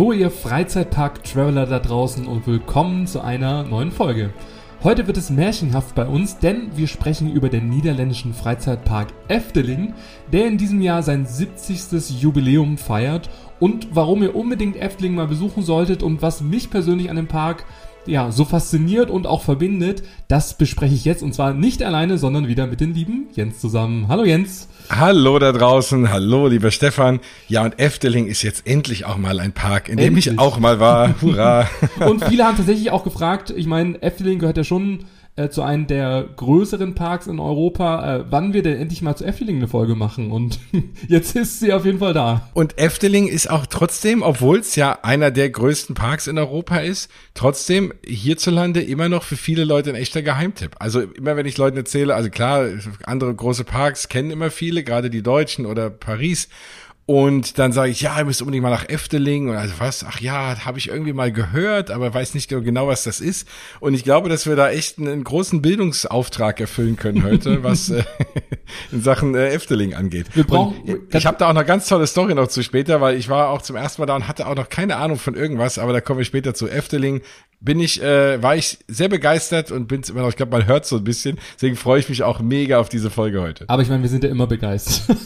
Hallo ihr Freizeitpark-Traveler da draußen und willkommen zu einer neuen Folge. Heute wird es märchenhaft bei uns, denn wir sprechen über den niederländischen Freizeitpark Efteling, der in diesem Jahr sein 70. Jubiläum feiert und warum ihr unbedingt Efteling mal besuchen solltet und was mich persönlich an dem Park ja, so fasziniert und auch verbindet, das bespreche ich jetzt und zwar nicht alleine, sondern wieder mit den lieben Jens zusammen. Hallo Jens. Hallo da draußen, hallo lieber Stefan. Ja, und Efteling ist jetzt endlich auch mal ein Park, in dem endlich. ich auch mal war. Hurra. und viele haben tatsächlich auch gefragt, ich meine, Efteling gehört ja schon äh, zu einem der größeren Parks in Europa, äh, wann wir denn endlich mal zu Efteling eine Folge machen. Und jetzt ist sie auf jeden Fall da. Und Efteling ist auch trotzdem, obwohl es ja einer der größten Parks in Europa ist, trotzdem hierzulande immer noch für viele Leute ein echter Geheimtipp. Also immer wenn ich Leuten erzähle, also klar, andere große Parks kennen immer viele, gerade die Deutschen oder Paris. Und dann sage ich, ja, ihr müsst unbedingt mal nach Efteling. Und also was? Ach ja, habe ich irgendwie mal gehört, aber weiß nicht genau, was das ist. Und ich glaube, dass wir da echt einen großen Bildungsauftrag erfüllen können heute, was äh, in Sachen äh, Efteling angeht. Wir brauchen, ich habe da auch noch ganz tolle Story noch zu später, weil ich war auch zum ersten Mal da und hatte auch noch keine Ahnung von irgendwas, aber da kommen wir später zu Efteling bin ich, äh, war ich sehr begeistert und bin immer noch, ich glaube, man hört so ein bisschen. Deswegen freue ich mich auch mega auf diese Folge heute. Aber ich meine, wir sind ja immer begeistert.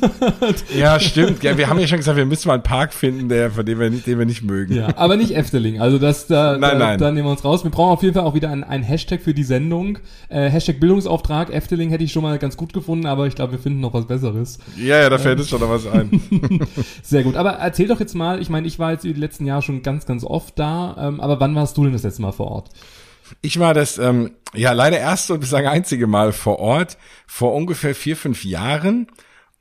ja, stimmt. Ja, wir haben ja schon gesagt, wir müssen mal einen Park finden, der, von dem wir nicht, den wir nicht mögen. Ja, aber nicht Efteling. Also das, da, nein, da, nein. da nehmen wir uns raus. Wir brauchen auf jeden Fall auch wieder ein, ein Hashtag für die Sendung. Äh, Hashtag Bildungsauftrag. Efteling hätte ich schon mal ganz gut gefunden, aber ich glaube, wir finden noch was Besseres. Ja, ja, da fällt ähm. uns schon noch was ein. sehr gut. Aber erzähl doch jetzt mal, ich meine, ich war jetzt die letzten Jahre schon ganz, ganz oft da, ähm, aber wann warst du denn das letzte Mal? Mal vor Ort? Ich war das, ähm, ja, leider erste und bislang einzige Mal vor Ort, vor ungefähr vier, fünf Jahren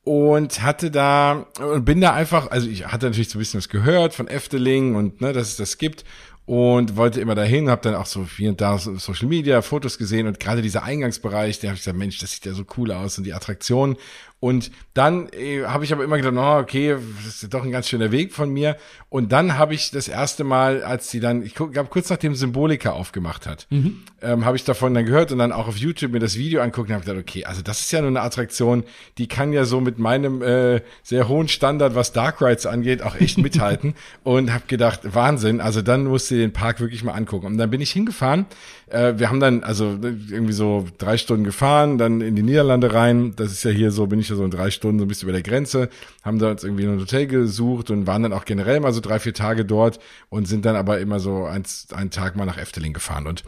und hatte da und bin da einfach, also ich hatte natürlich so ein bisschen was gehört von Efteling und ne, dass es das gibt und wollte immer dahin, habe dann auch so hier und da Social Media Fotos gesehen und gerade dieser Eingangsbereich, der habe ich gesagt, Mensch, das sieht ja so cool aus und die Attraktion und dann äh, habe ich aber immer gedacht, oh, okay, das ist doch ein ganz schöner Weg von mir. Und dann habe ich das erste Mal, als sie dann, ich glaube kurz nachdem Symbolika aufgemacht hat, mhm. ähm, habe ich davon dann gehört und dann auch auf YouTube mir das Video angucken und habe gedacht, okay, also das ist ja nur eine Attraktion, die kann ja so mit meinem äh, sehr hohen Standard, was Dark Rides angeht, auch echt mithalten. und habe gedacht, Wahnsinn, also dann musste ich den Park wirklich mal angucken. Und dann bin ich hingefahren. Äh, wir haben dann also irgendwie so drei Stunden gefahren, dann in die Niederlande rein. Das ist ja hier so, bin ich ja so in drei Stunden so ein bisschen über der Grenze, haben da uns irgendwie ein Hotel gesucht und waren dann auch generell mal so drei, vier Tage dort und sind dann aber immer so eins, einen Tag mal nach Efteling gefahren und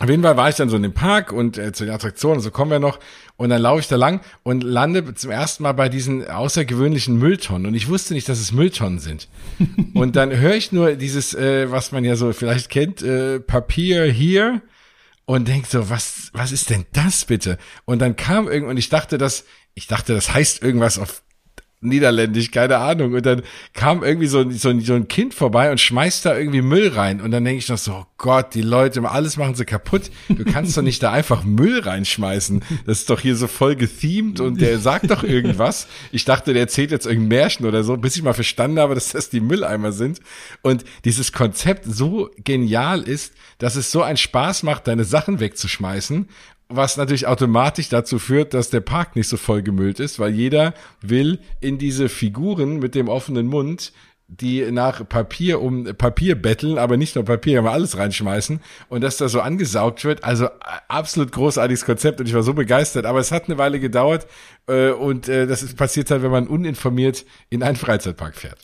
auf jeden Fall war ich dann so in dem Park und äh, zu den Attraktionen, so kommen wir noch. Und dann laufe ich da lang und lande zum ersten Mal bei diesen außergewöhnlichen Mülltonnen. Und ich wusste nicht, dass es Mülltonnen sind. und dann höre ich nur dieses, äh, was man ja so vielleicht kennt, äh, Papier hier und denk so, was, was ist denn das bitte? Und dann kam irgend und ich dachte, dass ich dachte, das heißt irgendwas auf Niederländisch, keine Ahnung. Und dann kam irgendwie so, so, so ein Kind vorbei und schmeißt da irgendwie Müll rein. Und dann denke ich noch so, oh Gott, die Leute, alles machen sie kaputt. Du kannst doch nicht da einfach Müll reinschmeißen. Das ist doch hier so voll gethemed und der sagt doch irgendwas. Ich dachte, der erzählt jetzt irgendein Märchen oder so, bis ich mal verstanden habe, dass das die Mülleimer sind. Und dieses Konzept so genial ist, dass es so einen Spaß macht, deine Sachen wegzuschmeißen was natürlich automatisch dazu führt, dass der Park nicht so voll gemüllt ist, weil jeder will in diese Figuren mit dem offenen Mund die nach Papier um Papier betteln, aber nicht nur Papier, aber alles reinschmeißen und dass da so angesaugt wird. Also äh, absolut großartiges Konzept und ich war so begeistert. Aber es hat eine Weile gedauert und äh, das ist passiert halt, wenn man uninformiert in einen Freizeitpark fährt.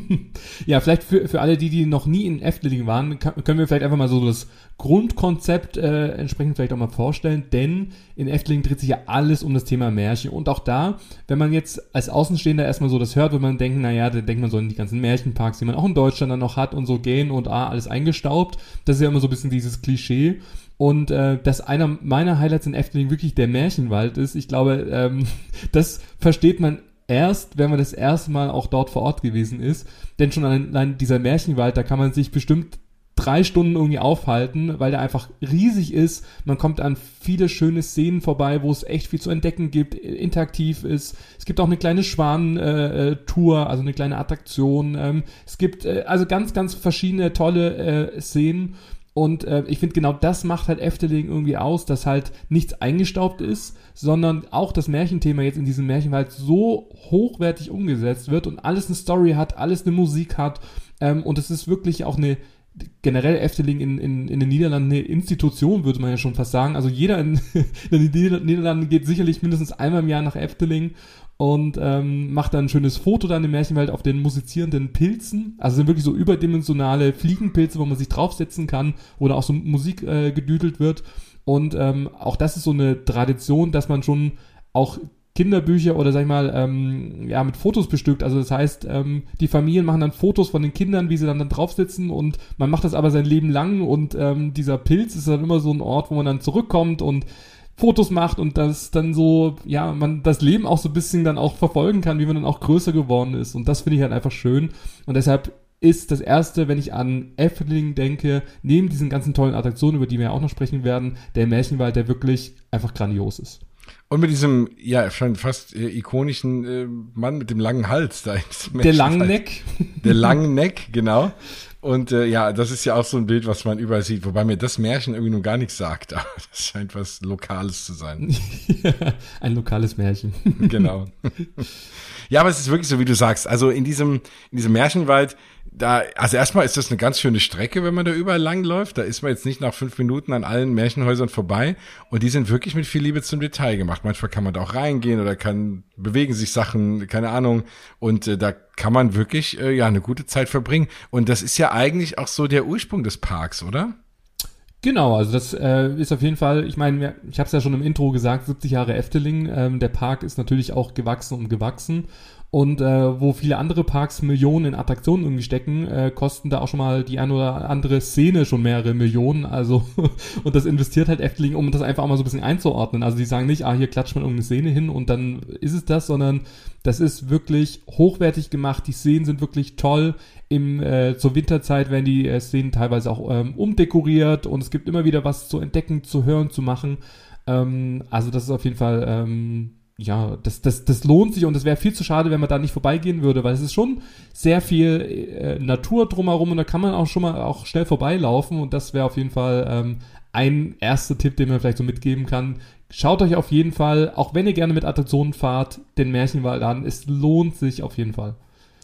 ja, vielleicht für, für alle, die, die noch nie in Efteling waren, können wir vielleicht einfach mal so das Grundkonzept äh, entsprechend vielleicht auch mal vorstellen, denn in Efteling dreht sich ja alles um das Thema Märchen und auch da, wenn man jetzt als Außenstehender erstmal so das hört, wenn man denkt, naja, dann denkt man so an die ganzen Märchenparks, die man auch in Deutschland dann noch hat und so gehen und ah, alles eingestaubt. Das ist ja immer so ein bisschen dieses Klischee. Und äh, dass einer meiner Highlights in Efteling wirklich der Märchenwald ist, ich glaube, ähm, das versteht man erst, wenn man das erste Mal auch dort vor Ort gewesen ist. Denn schon allein dieser Märchenwald, da kann man sich bestimmt drei Stunden irgendwie aufhalten, weil der einfach riesig ist. Man kommt an viele schöne Szenen vorbei, wo es echt viel zu entdecken gibt, interaktiv ist. Es gibt auch eine kleine Schwan-Tour, äh, also eine kleine Attraktion. Ähm, es gibt äh, also ganz, ganz verschiedene tolle äh, Szenen. Und äh, ich finde, genau das macht halt Efteling irgendwie aus, dass halt nichts eingestaubt ist, sondern auch das Märchenthema jetzt in diesem Märchenwald so hochwertig umgesetzt wird und alles eine Story hat, alles eine Musik hat Ähm, und es ist wirklich auch eine, generell Efteling in, in, in den Niederlanden eine Institution, würde man ja schon fast sagen. Also jeder in, in den Niederlanden geht sicherlich mindestens einmal im Jahr nach Efteling und ähm, macht dann ein schönes Foto dann im Märchenwald auf den musizierenden Pilzen. Also sind wirklich so überdimensionale Fliegenpilze, wo man sich draufsetzen kann oder auch so Musik äh, gedüdelt wird. Und ähm, auch das ist so eine Tradition, dass man schon auch Kinderbücher oder sag ich mal, ähm, ja, mit Fotos bestückt. Also das heißt, ähm, die Familien machen dann Fotos von den Kindern, wie sie dann, dann drauf sitzen und man macht das aber sein Leben lang und ähm, dieser Pilz ist dann immer so ein Ort, wo man dann zurückkommt und Fotos macht und das dann so, ja, man das Leben auch so ein bisschen dann auch verfolgen kann, wie man dann auch größer geworden ist. Und das finde ich halt einfach schön. Und deshalb ist das erste, wenn ich an Efteling denke, neben diesen ganzen tollen Attraktionen, über die wir ja auch noch sprechen werden, der Märchenwald, der wirklich einfach grandios ist. Und mit diesem, ja, schon fast äh, ikonischen äh, Mann mit dem langen Hals da. Der langen Neck. Der langen Neck, genau. Und äh, ja, das ist ja auch so ein Bild, was man überall sieht, wobei mir das Märchen irgendwie nun gar nichts sagt, aber das scheint was Lokales zu sein. ein lokales Märchen. genau. Ja, aber es ist wirklich so, wie du sagst. Also in diesem, in diesem Märchenwald, da, also erstmal ist das eine ganz schöne Strecke, wenn man da überall langläuft. Da ist man jetzt nicht nach fünf Minuten an allen Märchenhäusern vorbei. Und die sind wirklich mit viel Liebe zum Detail gemacht. Manchmal kann man da auch reingehen oder kann, bewegen sich Sachen, keine Ahnung. Und äh, da kann man wirklich, äh, ja, eine gute Zeit verbringen. Und das ist ja eigentlich auch so der Ursprung des Parks, oder? Genau, also das äh, ist auf jeden Fall, ich meine, ich habe es ja schon im Intro gesagt, 70 Jahre Efteling. Ähm, der Park ist natürlich auch gewachsen und gewachsen. Und äh, wo viele andere Parks Millionen in Attraktionen irgendwie stecken, äh, kosten da auch schon mal die eine oder andere Szene schon mehrere Millionen. Also, und das investiert halt Efteling, um das einfach auch mal so ein bisschen einzuordnen. Also die sagen nicht, ah, hier klatscht man irgendeine Szene hin und dann ist es das, sondern das ist wirklich hochwertig gemacht. Die Szenen sind wirklich toll. Im, äh, zur Winterzeit werden die äh, Szenen teilweise auch ähm, umdekoriert und es gibt immer wieder was zu entdecken, zu hören, zu machen. Ähm, also das ist auf jeden Fall ähm, ja, das, das, das lohnt sich und es wäre viel zu schade, wenn man da nicht vorbeigehen würde, weil es ist schon sehr viel äh, Natur drumherum und da kann man auch schon mal auch schnell vorbeilaufen und das wäre auf jeden Fall ähm, ein erster Tipp, den man vielleicht so mitgeben kann. Schaut euch auf jeden Fall, auch wenn ihr gerne mit Attraktionen fahrt, den Märchenwald an. Es lohnt sich auf jeden Fall.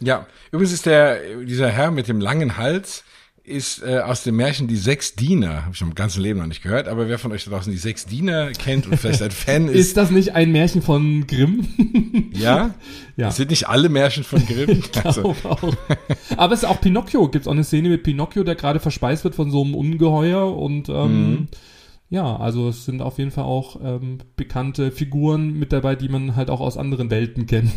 Ja, übrigens ist der, dieser Herr mit dem langen Hals, ist äh, aus dem Märchen Die Sechs Diener. Habe ich im ganzen Leben noch nicht gehört, aber wer von euch da draußen die Sechs Diener kennt und vielleicht ein Fan ist. Ist das nicht ein Märchen von Grimm? ja? ja. Das sind nicht alle Märchen von Grimm. also. auch. Aber es ist auch Pinocchio. Gibt es auch eine Szene mit Pinocchio, der gerade verspeist wird von so einem Ungeheuer und ähm, mhm. Ja, also es sind auf jeden Fall auch ähm, bekannte Figuren mit dabei, die man halt auch aus anderen Welten kennt.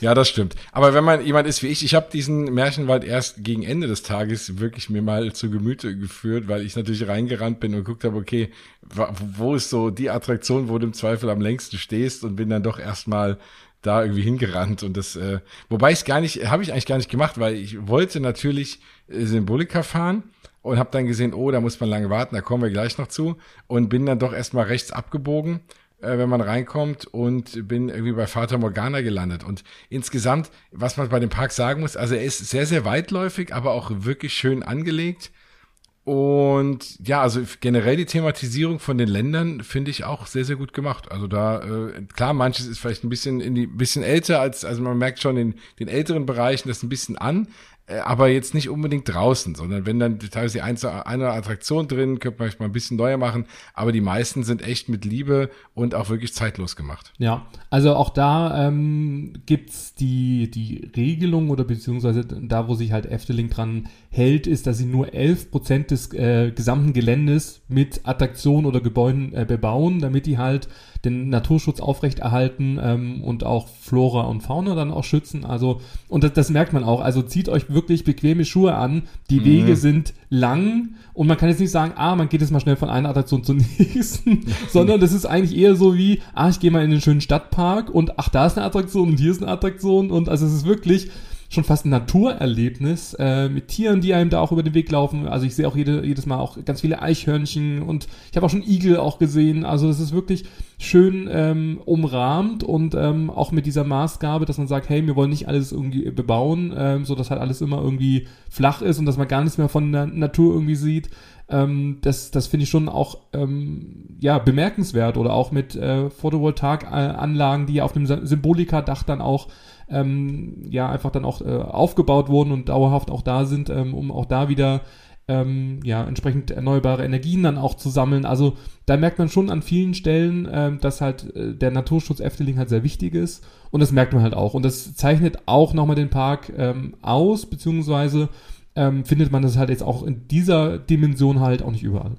Ja, das stimmt. Aber wenn man jemand ist wie ich, ich habe diesen Märchenwald erst gegen Ende des Tages wirklich mir mal zu Gemüte geführt, weil ich natürlich reingerannt bin und geguckt habe, okay, wo ist so die Attraktion, wo du im Zweifel am längsten stehst und bin dann doch erstmal da irgendwie hingerannt und das, äh, wobei ich gar nicht, habe ich eigentlich gar nicht gemacht, weil ich wollte natürlich äh, Symbolika fahren und habe dann gesehen, oh, da muss man lange warten, da kommen wir gleich noch zu und bin dann doch erstmal rechts abgebogen äh, wenn man reinkommt und bin irgendwie bei Vater Morgana gelandet. Und insgesamt, was man bei dem Park sagen muss, also er ist sehr, sehr weitläufig, aber auch wirklich schön angelegt. Und ja, also generell die Thematisierung von den Ländern finde ich auch sehr, sehr gut gemacht. Also da, äh, klar, manches ist vielleicht ein bisschen in die, bisschen älter als, also man merkt schon in den älteren Bereichen das ein bisschen an, aber jetzt nicht unbedingt draußen, sondern wenn dann teilweise eine, eine Attraktion drin, könnte man vielleicht mal ein bisschen neuer machen, aber die meisten sind echt mit Liebe und auch wirklich zeitlos gemacht. Ja, also auch da ähm, gibt's die, die Regelung oder beziehungsweise da, wo sich halt Efteling dran hält, ist, dass sie nur 11 Prozent des äh, gesamten Geländes mit Attraktionen oder Gebäuden äh, bebauen, damit die halt den Naturschutz aufrechterhalten ähm, und auch Flora und Fauna dann auch schützen. Also, und das, das merkt man auch. Also zieht euch wirklich bequeme Schuhe an. Die mhm. Wege sind lang und man kann jetzt nicht sagen, ah, man geht jetzt mal schnell von einer Attraktion zur nächsten, sondern das ist eigentlich eher so wie, ah, ich gehe mal in den schönen Stadtpark und ach, da ist eine Attraktion und hier ist eine Attraktion und also es ist wirklich schon fast ein Naturerlebnis äh, mit Tieren, die einem da auch über den Weg laufen. Also ich sehe auch jede, jedes Mal auch ganz viele Eichhörnchen und ich habe auch schon Igel auch gesehen. Also es ist wirklich schön ähm, umrahmt und ähm, auch mit dieser Maßgabe, dass man sagt, hey, wir wollen nicht alles irgendwie bebauen, ähm, so dass halt alles immer irgendwie flach ist und dass man gar nichts mehr von der Natur irgendwie sieht. Ähm, das das finde ich schon auch ähm, ja bemerkenswert oder auch mit äh, Photovoltaikanlagen, die auf dem Symbolika-Dach dann auch ähm, ja einfach dann auch äh, aufgebaut wurden und dauerhaft auch da sind, ähm, um auch da wieder ähm, ja entsprechend erneuerbare Energien dann auch zu sammeln. Also da merkt man schon an vielen Stellen, ähm, dass halt äh, der Naturschutz Efteling halt sehr wichtig ist und das merkt man halt auch und das zeichnet auch nochmal den Park ähm, aus, beziehungsweise ähm, findet man das halt jetzt auch in dieser Dimension halt auch nicht überall.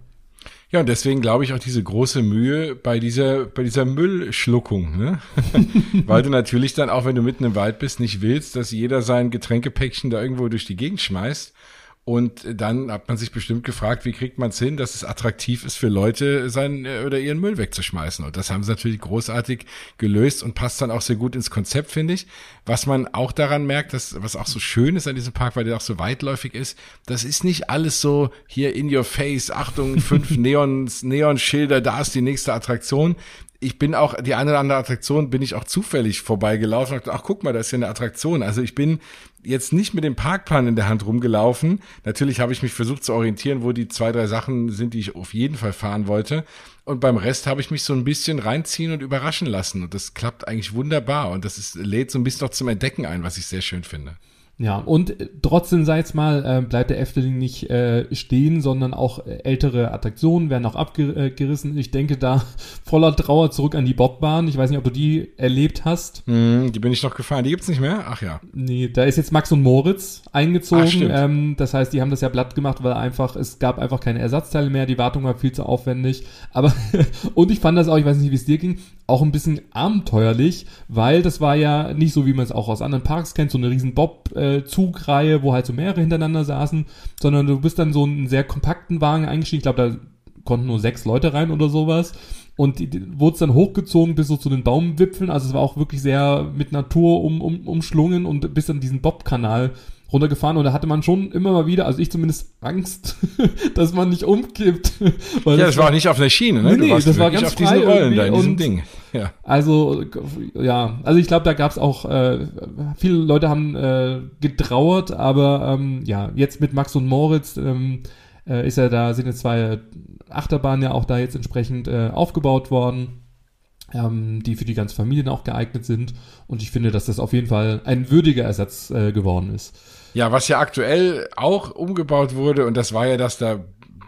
Ja, und deswegen glaube ich auch diese große Mühe bei dieser, bei dieser Müllschluckung, ne? Weil du natürlich dann auch, wenn du mitten im Wald bist, nicht willst, dass jeder sein Getränkepäckchen da irgendwo durch die Gegend schmeißt, und dann hat man sich bestimmt gefragt, wie kriegt man es hin, dass es attraktiv ist für Leute, seinen äh, oder ihren Müll wegzuschmeißen. Und das haben sie natürlich großartig gelöst und passt dann auch sehr gut ins Konzept, finde ich. Was man auch daran merkt, dass, was auch so schön ist an diesem Park, weil der auch so weitläufig ist, das ist nicht alles so hier in your face, Achtung, fünf Neons, Neonschilder, da ist die nächste Attraktion ich bin auch, die eine oder andere Attraktion bin ich auch zufällig vorbeigelaufen und dachte, ach guck mal, da ist ja eine Attraktion. Also ich bin jetzt nicht mit dem Parkplan in der Hand rumgelaufen. Natürlich habe ich mich versucht zu orientieren, wo die zwei, drei Sachen sind, die ich auf jeden Fall fahren wollte. Und beim Rest habe ich mich so ein bisschen reinziehen und überraschen lassen. Und das klappt eigentlich wunderbar. Und das ist, lädt so ein bisschen noch zum Entdecken ein, was ich sehr schön finde. Ja, und äh, trotzdem, sei jetzt mal, äh, bleibt der Efteling nicht äh, stehen, sondern auch äh, ältere Attraktionen werden auch abgerissen. Ich denke da voller Trauer zurück an die Bobbahn. Ich weiß nicht, ob du die erlebt hast. Mm, die bin ich noch gefahren. Die gibt's nicht mehr? Ach ja. Nee, da ist jetzt Max und Moritz eingezogen. Ach, ähm, das heißt, die haben das ja platt gemacht, weil einfach, es gab einfach keine Ersatzteile mehr. Die Wartung war viel zu aufwendig. Aber, und ich fand das auch, ich weiß nicht, wie es dir ging, auch ein bisschen abenteuerlich, weil das war ja nicht so, wie man es auch aus anderen Parks kennt, so eine riesen Bob-Zugreihe, wo halt so mehrere hintereinander saßen, sondern du bist dann so einen sehr kompakten Wagen eingestiegen. Ich glaube, da konnten nur sechs Leute rein oder sowas. Und wurde es dann hochgezogen bis so zu den Baumwipfeln. Also es war auch wirklich sehr mit Natur um, um, umschlungen und bis an diesen Bob-Kanal runtergefahren und da hatte man schon immer mal wieder, also ich zumindest Angst, dass man nicht umkippt. ja, das, war auch nicht auf der Schiene, ne? Nee, nee das war ganz auf diesen Rollen da in diesem Ding. Ja. Also, ja, also ich glaube, da gab es auch, äh, viele Leute haben äh, getrauert, aber ähm, ja, jetzt mit Max und Moritz ähm, äh, ist ja da, sind jetzt zwei Achterbahnen ja auch da jetzt entsprechend äh, aufgebaut worden ähm, die für die ganze Familie auch geeignet sind. Und ich finde, dass das auf jeden Fall ein würdiger Ersatz äh, geworden ist. Ja, was ja aktuell auch umgebaut wurde, und das war ja das, da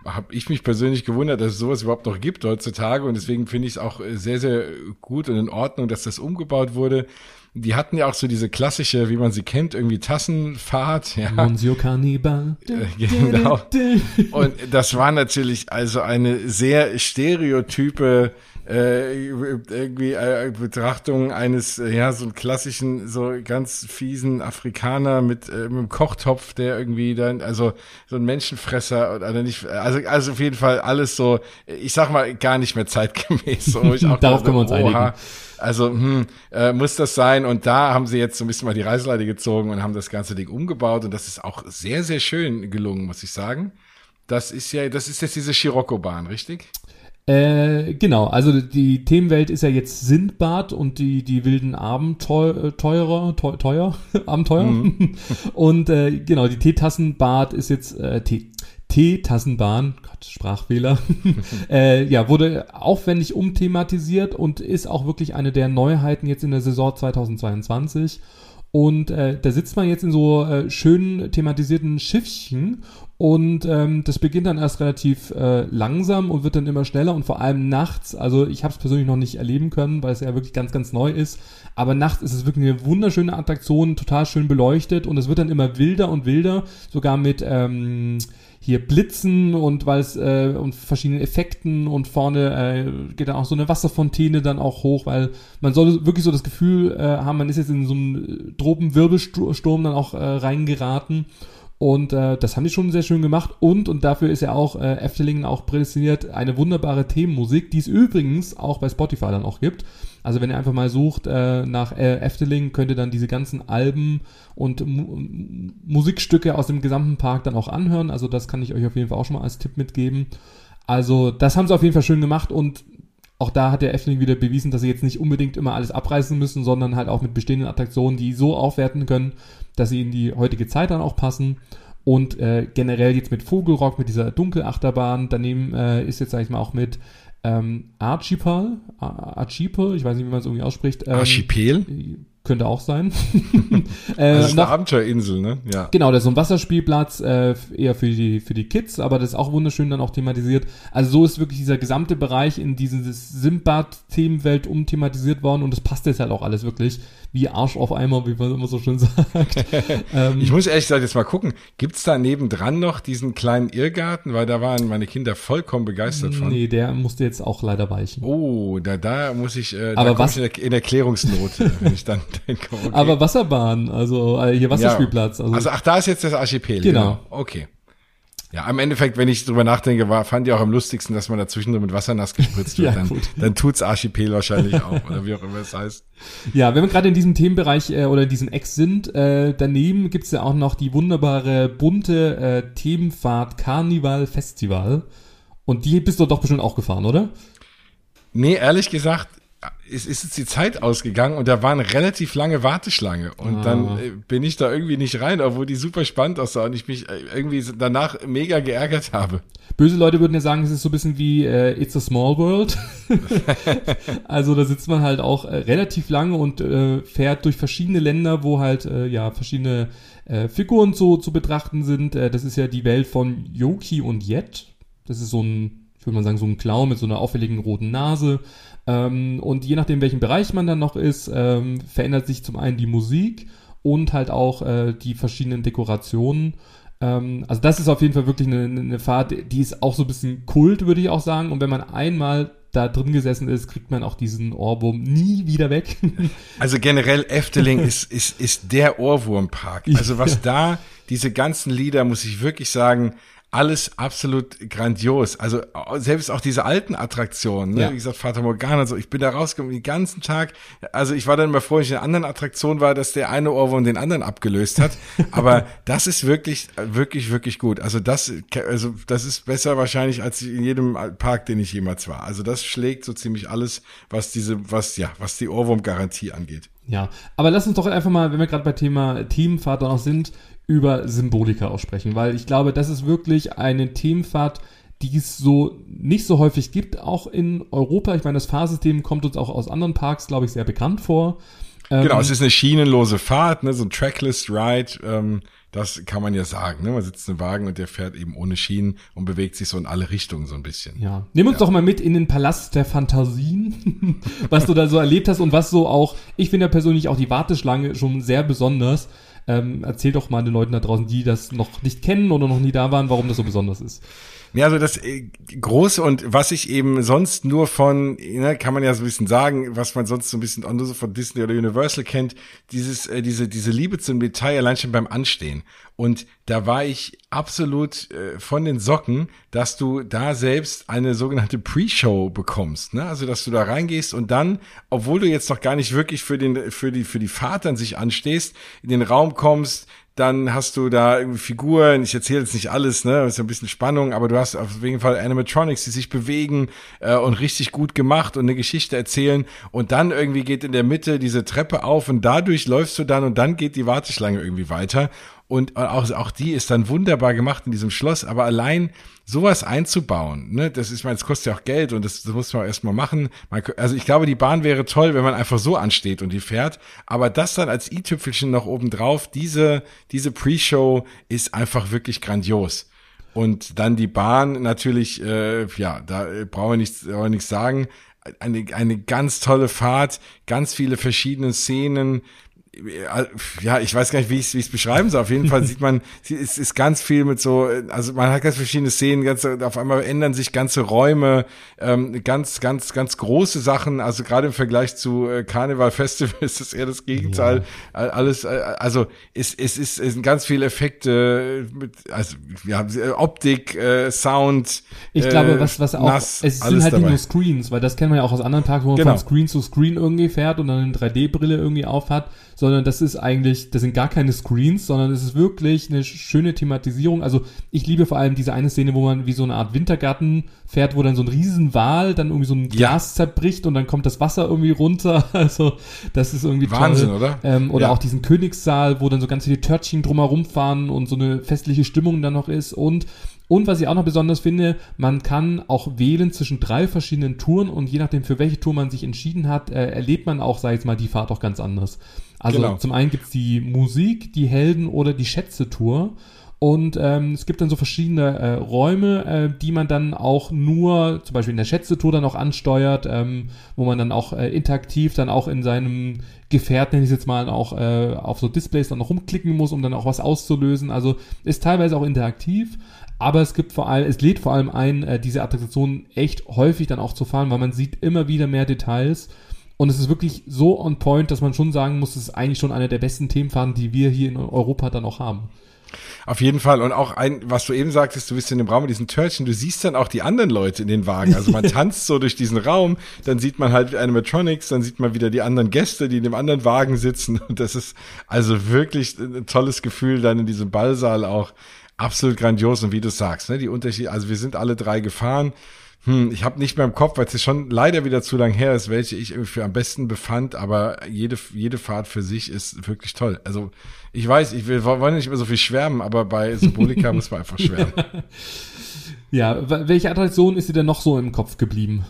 habe ich mich persönlich gewundert, dass es sowas überhaupt noch gibt heutzutage. Und deswegen finde ich es auch sehr, sehr gut und in Ordnung, dass das umgebaut wurde. Die hatten ja auch so diese klassische, wie man sie kennt, irgendwie Tassenfahrt. Ja. Monsieur Cannibal. Äh, genau. Und das war natürlich also eine sehr stereotype äh, irgendwie äh, Betrachtung eines, äh, ja, so einen klassischen, so ganz fiesen Afrikaner mit, äh, mit einem Kochtopf, der irgendwie dann, also so ein Menschenfresser oder nicht, also, also auf jeden Fall alles so, ich sag mal, gar nicht mehr zeitgemäß. So, ich auch Darauf können wir uns oha, einigen. Also hm, äh, muss das sein. Und da haben sie jetzt so ein bisschen mal die Reißleite gezogen und haben das ganze Ding umgebaut. Und das ist auch sehr, sehr schön gelungen, muss ich sagen. Das ist ja, das ist jetzt diese Scirocco-Bahn, richtig? Äh, genau, also die Themenwelt ist ja jetzt Sindbad und die, die wilden Abenteurer, teuer, teuer Abenteuer. Mhm. und äh, genau, die Teetassenbad ist jetzt äh, Tee. Teetassenbahn, Gott, Sprachfehler, äh, ja, wurde aufwendig umthematisiert und ist auch wirklich eine der Neuheiten jetzt in der Saison 2022. Und äh, da sitzt man jetzt in so äh, schön thematisierten Schiffchen und ähm, das beginnt dann erst relativ äh, langsam und wird dann immer schneller und vor allem nachts. Also ich habe es persönlich noch nicht erleben können, weil es ja wirklich ganz, ganz neu ist. Aber nachts ist es wirklich eine wunderschöne Attraktion, total schön beleuchtet und es wird dann immer wilder und wilder, sogar mit ähm, hier Blitzen und weil es äh, und verschiedenen Effekten und vorne äh, geht dann auch so eine Wasserfontäne dann auch hoch, weil man soll wirklich so das Gefühl äh, haben, man ist jetzt in so einen Tropenwirbelsturm dann auch äh, reingeraten. Und äh, das haben die schon sehr schön gemacht. Und, und dafür ist ja auch äh, Efteling auch prädestiniert, eine wunderbare Themenmusik, die es übrigens auch bei Spotify dann auch gibt. Also wenn ihr einfach mal sucht äh, nach äh, Efteling, könnt ihr dann diese ganzen Alben und Mu Musikstücke aus dem gesamten Park dann auch anhören. Also das kann ich euch auf jeden Fall auch schon mal als Tipp mitgeben. Also das haben sie auf jeden Fall schön gemacht und auch da hat der Efteling wieder bewiesen, dass sie jetzt nicht unbedingt immer alles abreißen müssen, sondern halt auch mit bestehenden Attraktionen, die so aufwerten können, dass sie in die heutige Zeit dann auch passen. Und äh, generell jetzt mit Vogelrock, mit dieser Dunkelachterbahn. Daneben äh, ist jetzt, sag ich mal, auch mit ähm, Archipel, Archipel, ich weiß nicht, wie man es irgendwie ausspricht. Ähm, Archipel? Könnte auch sein. äh, das ist eine Abenteuerinsel, ne? Ja. Genau, das ist so ein Wasserspielplatz, äh, eher für die, für die Kids, aber das ist auch wunderschön dann auch thematisiert. Also so ist wirklich dieser gesamte Bereich in dieses Simbad-Themenwelt umthematisiert worden und das passt jetzt halt auch alles wirklich wie Arsch auf Eimer, wie man immer so schön sagt. ähm, ich muss ehrlich gesagt jetzt mal gucken, gibt's da nebendran noch diesen kleinen Irrgarten? Weil da waren meine Kinder vollkommen begeistert von. Nee, der musste jetzt auch leider weichen. Oh, da, da muss ich, äh, aber was, ich in, Erklärungsnot, wenn ich dann denke, okay. Aber Wasserbahn, also äh, hier Wasserspielplatz. Also, also ach, da ist jetzt das Archipel. Genau. genau. Okay. Ja, im Endeffekt, wenn ich drüber nachdenke, war, fand ich auch am lustigsten, dass man dazwischen mit Wasser nass gespritzt wird. ja, dann, dann tut's Archipel wahrscheinlich auch, oder wie auch immer es heißt. Ja, wenn wir gerade in diesem Themenbereich äh, oder in diesem Eck sind, äh, daneben gibt's ja auch noch die wunderbare bunte äh, Themenfahrt Carnival Festival. Und die bist du doch bestimmt auch gefahren, oder? Nee, ehrlich gesagt, ist, ist jetzt die Zeit ausgegangen und da war eine relativ lange Warteschlange und ah. dann äh, bin ich da irgendwie nicht rein, obwohl die super spannend aussah und ich mich äh, irgendwie danach mega geärgert habe. Böse Leute würden ja sagen, es ist so ein bisschen wie äh, It's a Small World. also da sitzt man halt auch äh, relativ lange und äh, fährt durch verschiedene Länder, wo halt äh, ja verschiedene äh, Figuren zu, zu betrachten sind. Äh, das ist ja die Welt von Yoki und Jet. Das ist so ein, ich würde mal sagen, so ein Clown mit so einer auffälligen roten Nase. Ähm, und je nachdem, welchen Bereich man dann noch ist, ähm, verändert sich zum einen die Musik und halt auch äh, die verschiedenen Dekorationen. Ähm, also das ist auf jeden Fall wirklich eine, eine Fahrt, die ist auch so ein bisschen Kult, würde ich auch sagen. Und wenn man einmal da drin gesessen ist, kriegt man auch diesen Ohrwurm nie wieder weg. also generell Efteling ist, ist, ist der Ohrwurmpark. Also was da, diese ganzen Lieder, muss ich wirklich sagen, alles absolut grandios. Also selbst auch diese alten Attraktionen, ne? Ja. wie gesagt, Vater Morgana, so ich bin da rausgekommen den ganzen Tag. Also ich war dann immer froh, ich in einer anderen Attraktion war, dass der eine Ohrwurm den anderen abgelöst hat. Aber das ist wirklich, wirklich, wirklich gut. Also das, also das ist besser wahrscheinlich als in jedem Park, den ich jemals war. Also das schlägt so ziemlich alles, was diese, was ja, was die Ohrwurmgarantie angeht. Ja, aber lass uns doch einfach mal, wenn wir gerade bei Thema Teamfahrt noch sind, über Symbolika aussprechen, weil ich glaube, das ist wirklich eine Themenfahrt, die es so nicht so häufig gibt, auch in Europa. Ich meine, das Fahrsystem kommt uns auch aus anderen Parks, glaube ich, sehr bekannt vor. Genau, ähm, es ist eine schienenlose Fahrt, ne, so ein Trackless Ride. Ähm, das kann man ja sagen. Ne? Man sitzt im Wagen und der fährt eben ohne Schienen und bewegt sich so in alle Richtungen so ein bisschen. Ja. Nimm uns ja. doch mal mit in den Palast der Fantasien, was du da so erlebt hast und was so auch, ich finde ja persönlich auch die Warteschlange schon sehr besonders. Ähm, erzähl doch mal den Leuten da draußen, die das noch nicht kennen oder noch nie da waren, warum das so besonders ist. Ja, also das äh, Große und was ich eben sonst nur von, ne, kann man ja so ein bisschen sagen, was man sonst so ein bisschen nur so von Disney oder Universal kennt, dieses, äh, diese, diese Liebe zum Detail allein schon beim Anstehen. Und da war ich absolut äh, von den Socken, dass du da selbst eine sogenannte Pre-Show bekommst. Ne? Also, dass du da reingehst und dann, obwohl du jetzt noch gar nicht wirklich für den, für die, für die Fahrt an sich anstehst, in den Raum kommst, dann hast du da irgendwie Figuren, ich erzähle jetzt nicht alles, ne, ist ein bisschen Spannung, aber du hast auf jeden Fall Animatronics, die sich bewegen äh, und richtig gut gemacht und eine Geschichte erzählen. Und dann irgendwie geht in der Mitte diese Treppe auf und dadurch läufst du dann und dann geht die Warteschlange irgendwie weiter und auch, auch die ist dann wunderbar gemacht in diesem Schloss, aber allein sowas einzubauen, ne, das ist, meine, das kostet ja auch Geld und das, das muss man erstmal machen. Man, also ich glaube, die Bahn wäre toll, wenn man einfach so ansteht und die fährt, aber das dann als i-Tüpfelchen noch oben drauf, diese, diese Pre-Show ist einfach wirklich grandios. Und dann die Bahn natürlich, äh, ja, da brauchen wir nichts, brauchen wir nichts sagen. Eine, eine ganz tolle Fahrt, ganz viele verschiedene Szenen, ja, ich weiß gar nicht, wie ich es beschreiben soll. Auf jeden Fall sieht man, es ist ganz viel mit so, also man hat ganz verschiedene Szenen, ganz, auf einmal ändern sich ganze Räume, ähm, ganz, ganz, ganz große Sachen. Also gerade im Vergleich zu äh, Carnival Festival ist das eher das Gegenteil. Ja. Alles, äh, also es, es, ist, es sind ganz viele Effekte, mit, also ja, Optik, äh, Sound. Ich glaube, was, was auch, nass, es sind halt dabei. nur Screens, weil das kennen wir ja auch aus anderen Parks, wo man genau. von Screen zu Screen irgendwie fährt und dann eine 3D-Brille irgendwie aufhat sondern das ist eigentlich, das sind gar keine Screens, sondern es ist wirklich eine schöne Thematisierung. Also ich liebe vor allem diese eine Szene, wo man wie so eine Art Wintergarten fährt, wo dann so ein Riesenwal dann irgendwie so ein Glas ja. zerbricht und dann kommt das Wasser irgendwie runter. Also das ist irgendwie Wahnsinn, toll. oder? Ähm, oder ja. auch diesen Königssaal, wo dann so ganz viele Törtchen drumherum fahren und so eine festliche Stimmung dann noch ist und und was ich auch noch besonders finde, man kann auch wählen zwischen drei verschiedenen Touren und je nachdem, für welche Tour man sich entschieden hat, äh, erlebt man auch, sag ich jetzt mal, die Fahrt auch ganz anders. Also genau. zum einen gibt's die Musik, die Helden oder die Schätze-Tour. Und ähm, es gibt dann so verschiedene äh, Räume, äh, die man dann auch nur, zum Beispiel in der Schätze-Tour dann auch ansteuert, ähm, wo man dann auch äh, interaktiv dann auch in seinem Gefährt, nenne ich jetzt mal, auch äh, auf so Displays dann noch rumklicken muss, um dann auch was auszulösen. Also ist teilweise auch interaktiv. Aber es gibt vor allem, es lädt vor allem ein, äh, diese Attraktion echt häufig dann auch zu fahren, weil man sieht immer wieder mehr Details. Und es ist wirklich so on point, dass man schon sagen muss, es ist eigentlich schon eine der besten Themenfahrten, die wir hier in Europa dann auch haben. Auf jeden Fall. Und auch ein, was du eben sagtest, du bist in dem Raum mit diesen Törtchen, du siehst dann auch die anderen Leute in den Wagen. Also man tanzt so durch diesen Raum, dann sieht man halt Animatronics, dann sieht man wieder die anderen Gäste, die in dem anderen Wagen sitzen. Und das ist also wirklich ein tolles Gefühl, dann in diesem Ballsaal auch absolut grandios. Und wie du sagst, ne, die Unterschiede, also wir sind alle drei gefahren. Hm, ich habe nicht mehr im Kopf, weil es schon leider wieder zu lang her ist, welche ich für am besten befand, aber jede, jede Fahrt für sich ist wirklich toll. Also ich weiß, ich will, wollen nicht mehr so viel schwärmen, aber bei Symbolika muss man einfach schwärmen. Ja, welche Attraktion ist dir denn noch so im Kopf geblieben?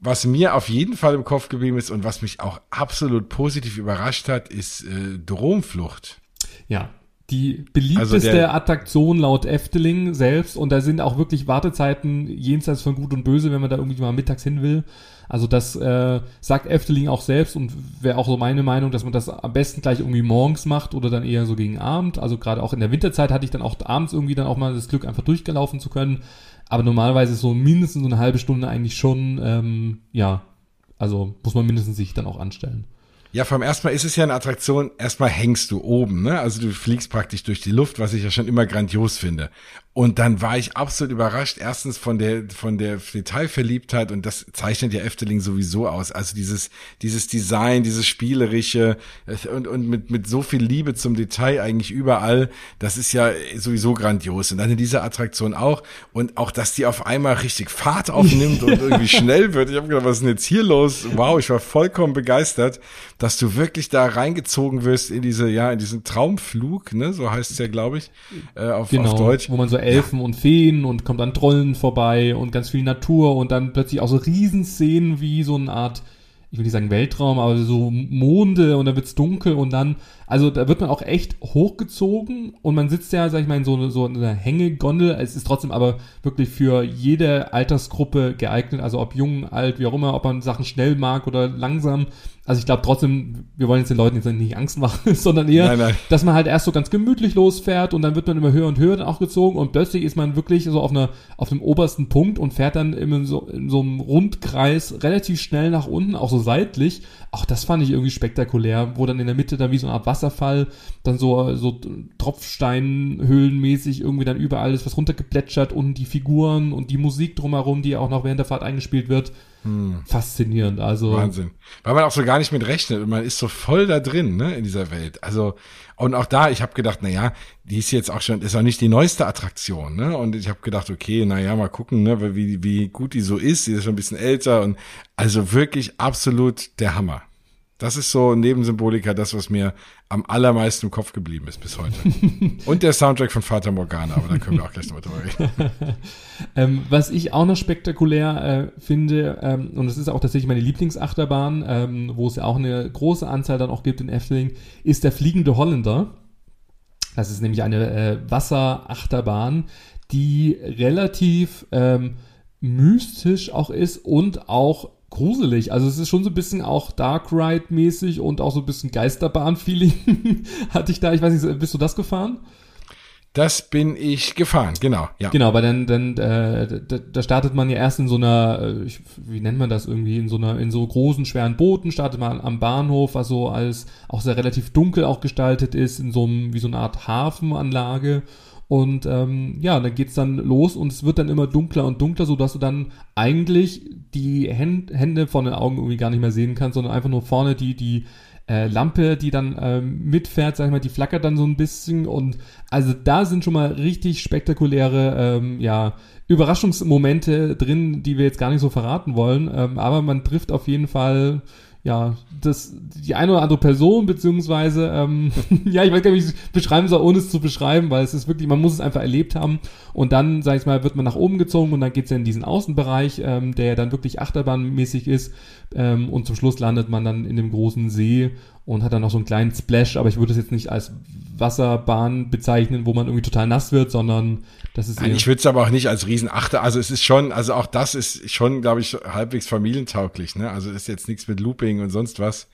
Was mir auf jeden Fall im Kopf geblieben ist und was mich auch absolut positiv überrascht hat, ist äh, Dromflucht. Ja, die beliebteste also der, Attraktion laut Efteling selbst und da sind auch wirklich Wartezeiten jenseits von Gut und Böse, wenn man da irgendwie mal mittags hin will. Also das äh, sagt Efteling auch selbst und wäre auch so meine Meinung, dass man das am besten gleich irgendwie morgens macht oder dann eher so gegen Abend. Also gerade auch in der Winterzeit hatte ich dann auch abends irgendwie dann auch mal das Glück, einfach durchgelaufen zu können. Aber normalerweise ist so mindestens so eine halbe Stunde eigentlich schon, ähm, ja, also muss man mindestens sich dann auch anstellen. Ja, vom ersten Mal ist es ja eine Attraktion, erstmal hängst du oben, ne? Also du fliegst praktisch durch die Luft, was ich ja schon immer grandios finde. Und dann war ich absolut überrascht, erstens von der, von der Detailverliebtheit und das zeichnet ja Efteling sowieso aus. Also dieses, dieses Design, dieses spielerische und, und mit, mit so viel Liebe zum Detail eigentlich überall, das ist ja sowieso grandios. Und dann in dieser Attraktion auch und auch, dass die auf einmal richtig Fahrt aufnimmt und irgendwie schnell wird. Ich habe gedacht, was ist denn jetzt hier los? Wow, ich war vollkommen begeistert, dass du wirklich da reingezogen wirst in diese, ja, in diesen Traumflug, ne? So heißt es ja, glaube ich, äh, auf, genau, auf Deutsch. Wo man so Elfen ja. und Feen und kommt dann Trollen vorbei und ganz viel Natur und dann plötzlich auch so Riesenszenen wie so eine Art, ich will nicht sagen Weltraum, aber so Monde und dann wird's dunkel und dann, also da wird man auch echt hochgezogen und man sitzt ja, sag ich mal, in so, eine, so einer Hängegondel. Es ist trotzdem aber wirklich für jede Altersgruppe geeignet, also ob jung, alt, wie auch immer, ob man Sachen schnell mag oder langsam. Also ich glaube trotzdem, wir wollen jetzt den Leuten jetzt nicht Angst machen, sondern eher, nein, nein. dass man halt erst so ganz gemütlich losfährt und dann wird man immer höher und höher dann auch gezogen und plötzlich ist man wirklich so auf einer auf dem obersten Punkt und fährt dann in so, in so einem Rundkreis relativ schnell nach unten, auch so seitlich. Auch das fand ich irgendwie spektakulär, wo dann in der Mitte dann wie so eine Art Wasserfall, dann so so Tropfsteinhöhlenmäßig irgendwie dann überall ist was runtergeplätschert und die Figuren und die Musik drumherum, die auch noch während der Fahrt eingespielt wird hm. Faszinierend, also. Wahnsinn. Weil man auch so gar nicht mit rechnet und man ist so voll da drin, ne, in dieser Welt. Also, und auch da, ich habe gedacht, na ja, die ist jetzt auch schon, ist auch nicht die neueste Attraktion, ne? Und ich habe gedacht, okay, na ja, mal gucken, ne, wie, wie gut die so ist. Die ist schon ein bisschen älter und also wirklich absolut der Hammer. Das ist so neben Symbolika das, was mir am allermeisten im Kopf geblieben ist bis heute. Und der Soundtrack von Vater Morgana, aber da können wir auch gleich nochmal drüber reden. ähm, was ich auch noch spektakulär äh, finde, ähm, und das ist auch tatsächlich meine Lieblingsachterbahn, ähm, wo es ja auch eine große Anzahl dann auch gibt in Efteling, ist der Fliegende Holländer. Das ist nämlich eine äh, Wasserachterbahn, die relativ ähm, mystisch auch ist und auch gruselig. Also es ist schon so ein bisschen auch Dark Ride-mäßig und auch so ein bisschen Geisterbahn-Feeling hatte ich da. Ich weiß nicht, bist du das gefahren? Das bin ich gefahren, genau, ja. Genau, aber dann, dann äh, da, da startet man ja erst in so einer, äh, ich, wie nennt man das irgendwie, in so einer, in so großen, schweren Booten, startet man am Bahnhof, was so als auch sehr relativ dunkel auch gestaltet ist, in so einem, wie so eine Art Hafenanlage. Und ähm, ja, dann geht's dann los und es wird dann immer dunkler und dunkler, so dass du dann eigentlich die Hände von den Augen irgendwie gar nicht mehr sehen kannst, sondern einfach nur vorne die, die äh, Lampe, die dann ähm, mitfährt, sag ich mal, die flackert dann so ein bisschen und also da sind schon mal richtig spektakuläre, ähm, ja, Überraschungsmomente drin, die wir jetzt gar nicht so verraten wollen, ähm, aber man trifft auf jeden Fall ja, das, die eine oder andere Person, beziehungsweise, ähm, ja, ich weiß gar nicht, wie ich es beschreiben soll, ohne es zu beschreiben, weil es ist wirklich, man muss es einfach erlebt haben. Und dann, sag ich mal, wird man nach oben gezogen und dann geht's ja in diesen Außenbereich, ähm, der ja dann wirklich achterbahnmäßig ist. Ähm, und zum Schluss landet man dann in dem großen See und hat dann noch so einen kleinen Splash, aber ich würde es jetzt nicht als Wasserbahn bezeichnen, wo man irgendwie total nass wird, sondern das ist Nein, ich würde es aber auch nicht als Riesenachter, also es ist schon, also auch das ist schon, glaube ich, halbwegs familientauglich, ne? Also ist jetzt nichts mit Looping und sonst was.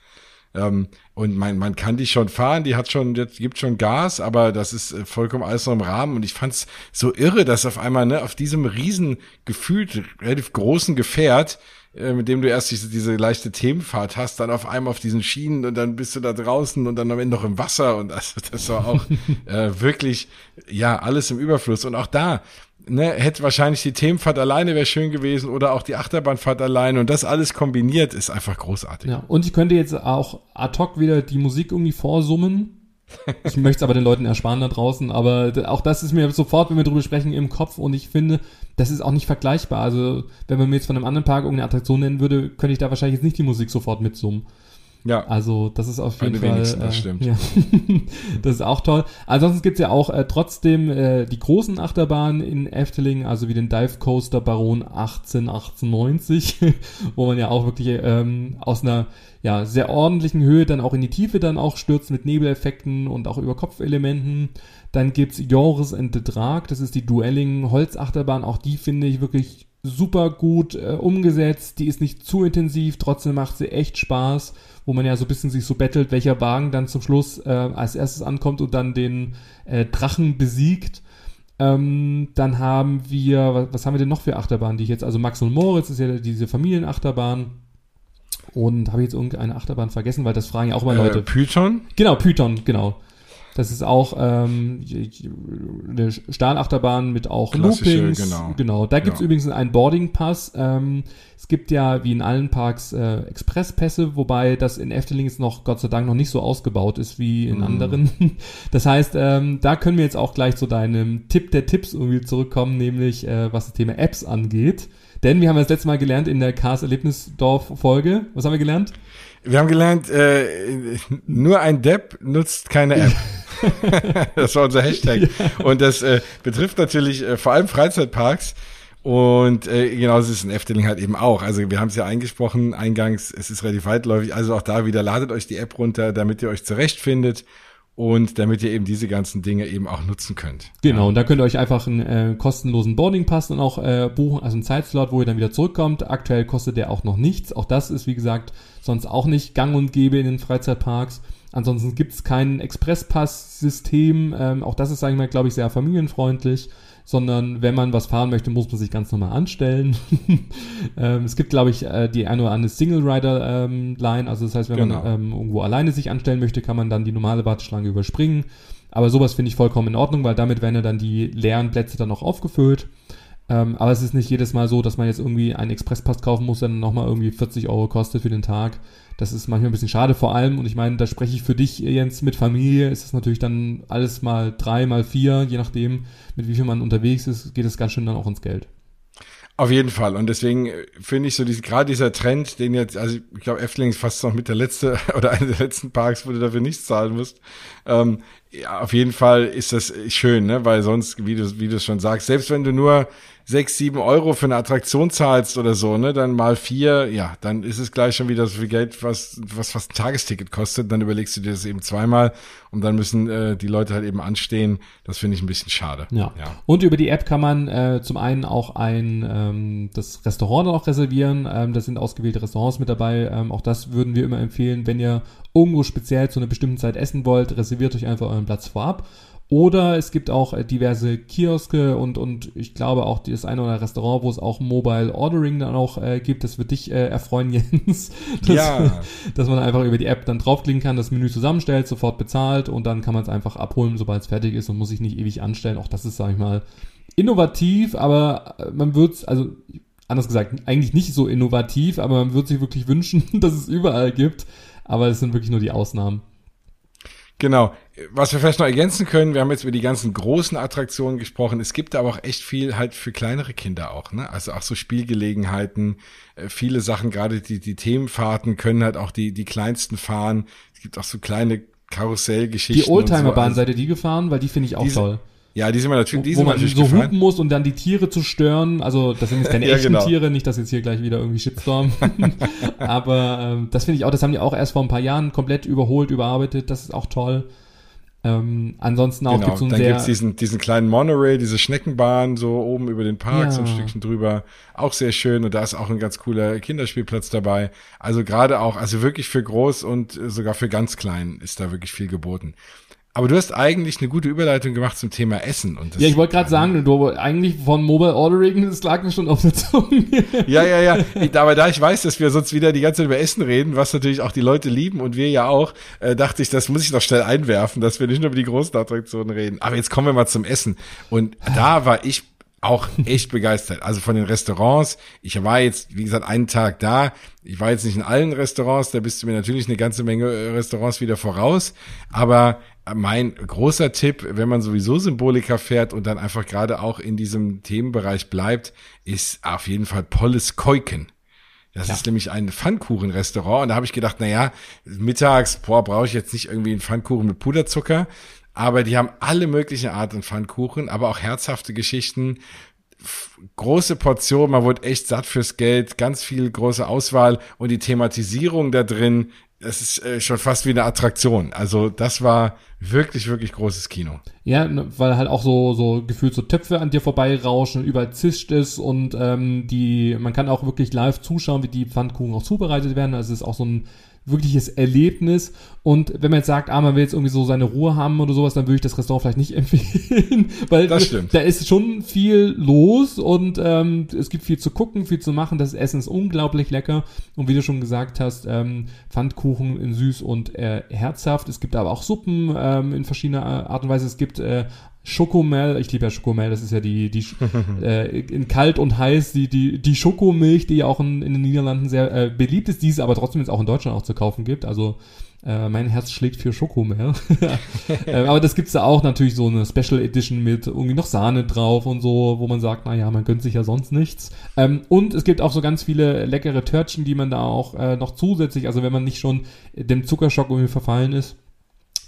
Ähm, und man, man kann die schon fahren, die hat schon, die gibt schon Gas, aber das ist äh, vollkommen alles noch im Rahmen. Und ich fand's so irre, dass auf einmal, ne, auf diesem riesen, gefühlt relativ großen Gefährt, äh, mit dem du erst diese, diese leichte Themenfahrt hast, dann auf einmal auf diesen Schienen und dann bist du da draußen und dann am Ende noch im Wasser und das, das war auch äh, wirklich, ja, alles im Überfluss. Und auch da, ne, hätte wahrscheinlich die Themenfahrt alleine wäre schön gewesen oder auch die Achterbahnfahrt alleine und das alles kombiniert ist einfach großartig. Ja, und ich könnte jetzt auch ad hoc wieder die Musik irgendwie vorsummen ich möchte es aber den Leuten ersparen da draußen, aber auch das ist mir sofort, wenn wir drüber sprechen, im Kopf und ich finde, das ist auch nicht vergleichbar. Also, wenn man mir jetzt von einem anderen Park irgendeine Attraktion nennen würde, könnte ich da wahrscheinlich jetzt nicht die Musik sofort mitsummen. Ja. Also das ist auf jeden Fall. Äh, das stimmt. Ja. das ist auch toll. Ansonsten gibt's ja auch äh, trotzdem äh, die großen Achterbahnen in Efteling, also wie den Dive Coaster Baron 1898, wo man ja auch wirklich ähm, aus einer ja, sehr ordentlichen Höhe dann auch in die Tiefe dann auch stürzt mit Nebeleffekten und auch über Kopfelementen. Dann gibt's Joris and the Drag, das ist die Duelling Holzachterbahn, auch die finde ich wirklich super gut äh, umgesetzt, die ist nicht zu intensiv, trotzdem macht sie echt Spaß wo man ja so ein bisschen sich so bettelt, welcher Wagen dann zum Schluss äh, als erstes ankommt und dann den äh, Drachen besiegt. Ähm, dann haben wir, was, was, haben wir denn noch für Achterbahnen, die ich jetzt, also Max und Moritz ist ja diese Familienachterbahn. Und habe ich jetzt irgendeine Achterbahn vergessen, weil das fragen ja auch immer äh, Leute. Python? Genau, Python, genau. Das ist auch ähm, eine Stahlachterbahn mit auch Klassische, Loopings. Genau. genau. Da gibt's ja. übrigens einen Boarding Pass. Ähm, es gibt ja wie in allen Parks äh, Expresspässe, wobei das in Efteling jetzt noch Gott sei Dank noch nicht so ausgebaut ist wie in mm. anderen. Das heißt, ähm, da können wir jetzt auch gleich zu deinem Tipp der Tipps irgendwie zurückkommen, nämlich äh, was das Thema Apps angeht. Denn wir haben das letzte Mal gelernt in der Cars Erlebnisdorf Folge. Was haben wir gelernt? Wir haben gelernt, äh, nur ein Depp nutzt keine App. das war unser Hashtag. Ja. Und das äh, betrifft natürlich äh, vor allem Freizeitparks. Und äh, genauso ist es in Efteling halt eben auch. Also wir haben es ja eingesprochen eingangs, es ist relativ weitläufig. Also auch da wieder ladet euch die App runter, damit ihr euch zurechtfindet und damit ihr eben diese ganzen Dinge eben auch nutzen könnt. Genau, ja. und da könnt ihr euch einfach einen äh, kostenlosen Boarding Pass und auch äh, buchen, also einen Zeitslot, wo ihr dann wieder zurückkommt. Aktuell kostet der auch noch nichts. Auch das ist, wie gesagt, sonst auch nicht gang und gäbe in den Freizeitparks. Ansonsten gibt es kein Expresspass-System. Ähm, auch das ist, sage ich mal, glaube ich, sehr familienfreundlich. Sondern wenn man was fahren möchte, muss man sich ganz normal anstellen. ähm, es gibt, glaube ich, äh, die eine oder andere Single-Rider-Line. Ähm, also das heißt, wenn genau. man ähm, irgendwo alleine sich anstellen möchte, kann man dann die normale Warteschlange überspringen. Aber sowas finde ich vollkommen in Ordnung, weil damit werden ja dann die leeren Plätze dann noch aufgefüllt. Ähm, aber es ist nicht jedes Mal so, dass man jetzt irgendwie einen Expresspass kaufen muss, der dann nochmal irgendwie 40 Euro kostet für den Tag. Das ist manchmal ein bisschen schade vor allem. Und ich meine, da spreche ich für dich, Jens, mit Familie. Ist es natürlich dann alles mal drei, mal vier, je nachdem, mit wie viel man unterwegs ist, geht es ganz schön dann auch ins Geld. Auf jeden Fall. Und deswegen äh, finde ich so diese, gerade dieser Trend, den jetzt, also ich glaube, Efteling ist fast noch mit der letzte oder einer der letzten Parks, wo du dafür nichts zahlen musst. Ähm, ja, auf jeden Fall ist das schön, ne? Weil sonst, wie du, wie du schon sagst, selbst wenn du nur sechs, sieben Euro für eine Attraktion zahlst oder so, ne, dann mal vier, ja, dann ist es gleich schon wieder so viel Geld, was, was fast ein Tagesticket kostet. Dann überlegst du dir das eben zweimal und dann müssen äh, die Leute halt eben anstehen. Das finde ich ein bisschen schade. Ja. ja. Und über die App kann man äh, zum einen auch ein ähm, das Restaurant dann auch reservieren. Ähm, da sind ausgewählte Restaurants mit dabei. Ähm, auch das würden wir immer empfehlen, wenn ihr irgendwo speziell zu einer bestimmten Zeit essen wollt, reserviert euch einfach euren Platz vorab. Oder es gibt auch äh, diverse Kioske und, und ich glaube auch das eine oder andere Restaurant, wo es auch Mobile Ordering dann auch äh, gibt. Das wird dich äh, erfreuen, Jens. Dass, ja. dass man einfach über die App dann draufklicken kann, das Menü zusammenstellt, sofort bezahlt und dann kann man es einfach abholen, sobald es fertig ist und muss sich nicht ewig anstellen. Auch das ist, sag ich mal, innovativ, aber äh, man wird also anders gesagt, eigentlich nicht so innovativ, aber man würde sich wirklich wünschen, dass es überall gibt. aber es sind wirklich nur die Ausnahmen. Genau. Was wir vielleicht noch ergänzen können, wir haben jetzt über die ganzen großen Attraktionen gesprochen. Es gibt aber auch echt viel halt für kleinere Kinder auch, ne? Also auch so Spielgelegenheiten, äh, viele Sachen, gerade die, die Themenfahrten können halt auch die, die kleinsten fahren. Es gibt auch so kleine Karussellgeschichten. Die Oldtimerbahn, so. seid ihr die gefahren? Weil die finde ich auch diese, toll. Ja, die sind wir natürlich, die wo sind man natürlich so gefahren. hupen muss und dann die Tiere zu stören. Also das sind jetzt keine Ja, echten genau. Tiere, nicht, dass jetzt hier gleich wieder irgendwie Shitstorm. Aber ähm, das finde ich auch, das haben die auch erst vor ein paar Jahren komplett überholt, überarbeitet. Das ist auch toll. Ähm, ansonsten auch Genau, gibt's so ein dann sehr gibt's diesen, diesen kleinen Monorail, diese Schneckenbahn so oben über den Park, Ja. so ein Stückchen drüber. Auch sehr schön und da ist auch ein ganz cooler Kinderspielplatz dabei. Also gerade auch, also wirklich für groß und sogar für ganz klein ist da wirklich viel geboten. Aber du hast eigentlich eine gute Überleitung gemacht zum Thema Essen. Und ja, ich wollte gerade sagen, du eigentlich von Mobile Ordering, das lag mir schon auf der Zunge. Ja, ja, ja. Ich, aber da ich weiß, dass wir sonst wieder die ganze Zeit über Essen reden, was natürlich auch die Leute lieben und wir ja auch, äh, dachte ich, das muss ich noch schnell einwerfen, dass wir nicht nur über die großen Attraktionen reden. Aber jetzt kommen wir mal zum Essen. Und da war ich auch echt begeistert. Also von den Restaurants. Ich war jetzt, wie gesagt, einen Tag da. Ich war jetzt nicht in allen Restaurants. Da bist du mir natürlich eine ganze Menge äh, Restaurants wieder voraus. Aber mein großer Tipp, wenn man sowieso Symbolika fährt und dann einfach gerade auch in diesem Themenbereich bleibt, ist auf jeden Fall Polles Keuken. Das Ja. ist nämlich ein Pfannkuchenrestaurant. Und da habe ich gedacht, na ja, mittags, boah, brauche ich jetzt nicht irgendwie einen Pfannkuchen mit Puderzucker. Aber die haben alle möglichen Arten Pfannkuchen, aber auch herzhafte Geschichten. Große Portion, man wird echt satt fürs Geld, ganz viel große Auswahl und die Thematisierung da drin, das ist äh, schon fast wie eine Attraktion. Also das war wirklich, wirklich großes Kino. Ja, ne, weil halt auch so, so gefühlt so Töpfe an dir vorbeirauschen, überall zischt ist und ähm, die, man kann auch wirklich live zuschauen, wie die Pfannkuchen auch zubereitet werden. Also es ist auch so ein wirkliches Erlebnis. Und wenn man jetzt sagt, ah, man will jetzt irgendwie so seine Ruhe haben oder sowas, dann würde ich das Restaurant vielleicht nicht empfehlen. weil Das stimmt. da ist schon viel los und ähm, es gibt viel zu gucken, viel zu machen. Das Essen ist unglaublich lecker. Und wie du schon gesagt hast, ähm, Pfannkuchen in süß und äh, herzhaft. Es gibt aber auch Suppen ähm, in verschiedener Art und Weise. Es gibt äh, Schokomel, ich liebe ja Schokomel, das ist ja die, die äh, in kalt und heiß, die, die, die Schokomilch, die ja auch in, in den Niederlanden sehr äh, beliebt ist, die es aber trotzdem jetzt auch in Deutschland auch zu kaufen gibt. Also äh, mein Herz schlägt für Schokomel. äh, aber das gibt's da auch natürlich so eine Special Edition mit irgendwie noch Sahne drauf und so, wo man sagt, naja, man gönnt sich ja sonst nichts. Ähm, und es gibt auch so ganz viele leckere Törtchen, die man da auch äh, noch zusätzlich, also wenn man nicht schon dem Zuckerschock irgendwie verfallen ist,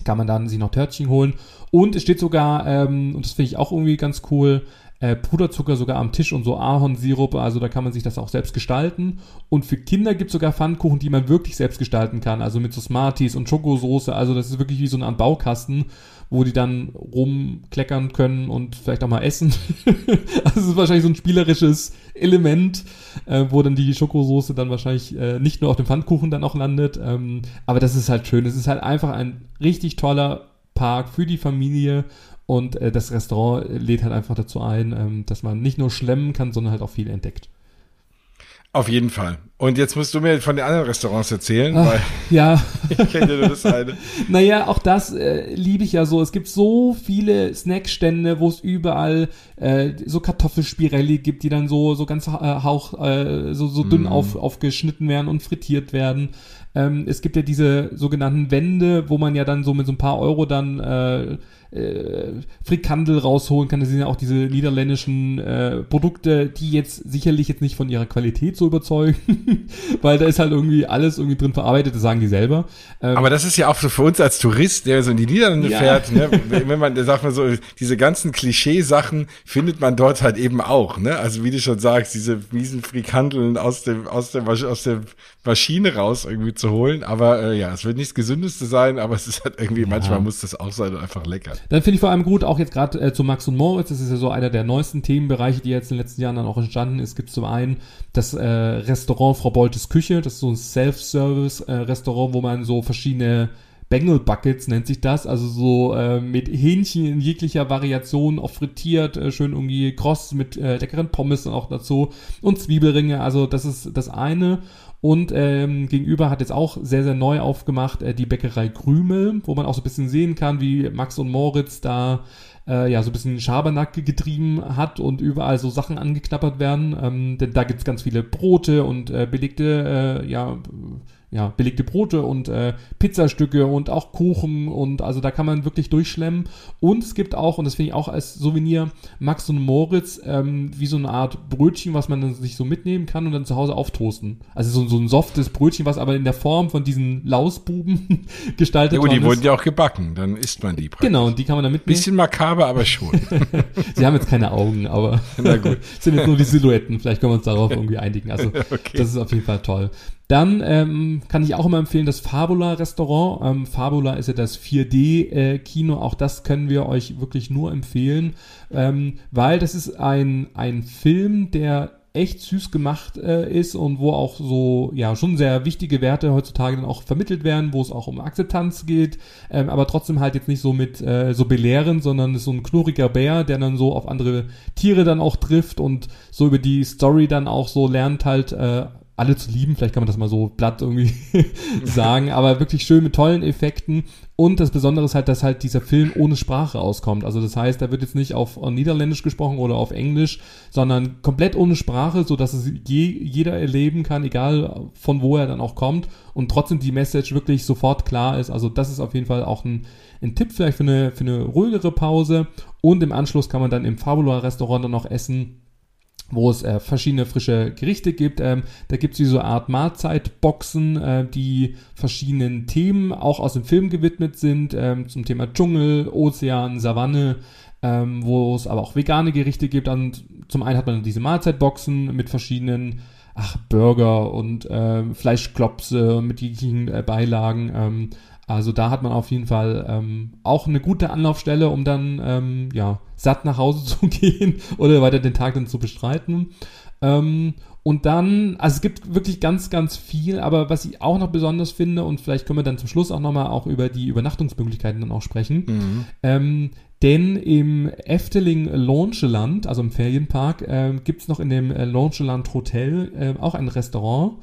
kann man dann sich noch Törtchen holen. Und es steht sogar, ähm, und das finde ich auch irgendwie ganz cool, äh, Puderzucker sogar am Tisch und so Ahornsirup, also da kann man sich das auch selbst gestalten. Und für Kinder gibt es sogar Pfannkuchen, die man wirklich selbst gestalten kann, also mit so Smarties und Schokosoße, also das ist wirklich wie so Art Baukasten, wo die dann rumkleckern können und vielleicht auch mal essen. also es ist wahrscheinlich so ein spielerisches Element, äh, wo dann die Schokosoße dann wahrscheinlich äh, nicht nur auf dem Pfannkuchen dann auch landet. Ähm, aber das ist halt schön. Es ist halt einfach ein richtig toller Park für die Familie und äh, das Restaurant lädt halt einfach dazu ein, ähm, dass man nicht nur schlemmen kann, sondern halt auch viel entdeckt. Auf jeden Fall. Und jetzt musst du mir von den anderen Restaurants erzählen, Ach, weil Ja, ich kenne ja nur das eine. Naja, auch das äh, liebe ich ja so. Es gibt so viele Snackstände, wo es überall äh, so Kartoffelspirelli gibt, die dann so so ganz äh, hauch äh, so so dünn Mm. auf, aufgeschnitten werden und frittiert werden. Ähm, es gibt ja diese sogenannten Wände, wo man ja dann so mit so ein paar Euro dann äh, äh, Frikandel rausholen kann. Das sind ja auch diese niederländischen äh, Produkte, die jetzt sicherlich jetzt nicht von ihrer Qualität so überzeugen, weil da ist halt irgendwie alles irgendwie drin verarbeitet, das sagen die selber. Ähm, Aber das ist ja auch so für uns als Tourist, der so in die Niederlande Ja. fährt, ne? wenn man, da sagt man so, diese ganzen Klischeesachen findet man dort halt eben auch, ne? Also wie du schon sagst, diese miesen Frikandeln aus dem, aus der, aus der Maschine raus irgendwie zu holen. Aber äh, ja, es wird nicht das Gesündeste sein, aber es ist halt irgendwie, manchmal muss das auch sein und einfach lecker. Dann finde ich vor allem gut, auch jetzt gerade äh, zu Max und Moritz, das ist ja so einer der neuesten Themenbereiche, die jetzt in den letzten Jahren dann auch entstanden ist. Gibt zum einen das äh, Restaurant Frau Boltes Küche, das ist so ein Self-Service-Restaurant, wo man so verschiedene Bengal Buckets nennt sich das, also so äh, mit Hähnchen in jeglicher Variation, auch frittiert, äh, schön irgendwie kross mit äh, leckeren Pommes auch dazu und Zwiebelringe, also das ist das eine. Und ähm, gegenüber hat jetzt auch sehr, sehr neu aufgemacht äh, die Bäckerei Krümel, wo man auch so ein bisschen sehen kann, wie Max und Moritz da äh, ja so ein bisschen Schabernack getrieben hat und überall so Sachen angeknappert werden. Ähm, denn da gibt's ganz viele Brote und äh, belegte, äh, ja, ja, belegte Brote und äh, Pizzastücke und auch Kuchen und also da kann man wirklich durchschlemmen. Und es gibt auch, und das finde ich auch als Souvenir, Max und Moritz, ähm, wie so eine Art Brötchen, was man dann sich so mitnehmen kann und dann zu Hause auftoasten. Also so, so ein softes Brötchen, was aber in der Form von diesen Lausbuben gestaltet Ja gut, die wurden ist. ja auch gebacken, dann isst man die praktisch. Genau, und die kann man dann mitnehmen. Bisschen makaber, aber schon. Sie haben jetzt keine Augen, aber Na gut. sind jetzt nur die Silhouetten. Vielleicht können wir uns darauf irgendwie einigen. Also Okay. das ist auf jeden Fall toll. Dann ähm, kann ich auch immer empfehlen das Fabula Restaurant. Ähm, Fabula ist ja das 4D-Kino. auch das können wir euch wirklich nur empfehlen, ähm, weil das ist ein, ein Film, der echt süß gemacht äh, ist und wo auch so, ja, schon sehr wichtige Werte heutzutage dann auch vermittelt werden, wo es auch um Akzeptanz geht, ähm, aber trotzdem halt jetzt nicht so mit äh, so belehren, sondern ist so ein knurriger Bär, der dann so auf andere Tiere dann auch trifft und so über die Story dann auch so lernt halt äh, alle zu lieben, vielleicht kann man das mal so platt irgendwie sagen, aber wirklich schön mit tollen Effekten. Und das Besondere ist halt, dass halt dieser Film ohne Sprache auskommt. Also das heißt, da wird jetzt nicht auf Niederländisch gesprochen oder auf Englisch, sondern komplett ohne Sprache, so dass es je, jeder erleben kann, egal von wo er dann auch kommt und trotzdem die Message wirklich sofort klar ist. Also das ist auf jeden Fall auch ein, ein Tipp vielleicht für eine, für eine ruhigere Pause. Und im Anschluss kann man dann im Fabula Restaurant dann noch essen wo es äh, verschiedene frische Gerichte gibt. Ähm, da gibt es wie so eine Art Mahlzeitboxen, äh, die verschiedenen Themen auch aus dem Film gewidmet sind, ähm, zum Thema Dschungel, Ozean, Savanne, ähm, wo es aber auch vegane Gerichte gibt. Und zum einen hat man diese Mahlzeitboxen mit verschiedenen ach, Burger und ähm, Fleischklopse mit jeglichen äh, Beilagen. Also da hat man auf jeden Fall ähm, auch eine gute Anlaufstelle, um dann ähm, ja satt nach Hause zu gehen oder weiter den Tag dann zu bestreiten. Ähm, und dann, also es gibt wirklich ganz, ganz viel, aber was ich auch noch besonders finde, und vielleicht können wir dann zum Schluss auch nochmal auch über die Übernachtungsmöglichkeiten dann auch sprechen. Mhm. Ähm, denn im Efteling Launcheland, also im Ferienpark, ähm, gibt es noch in dem äh, Launcheland Hotel äh, auch ein Restaurant.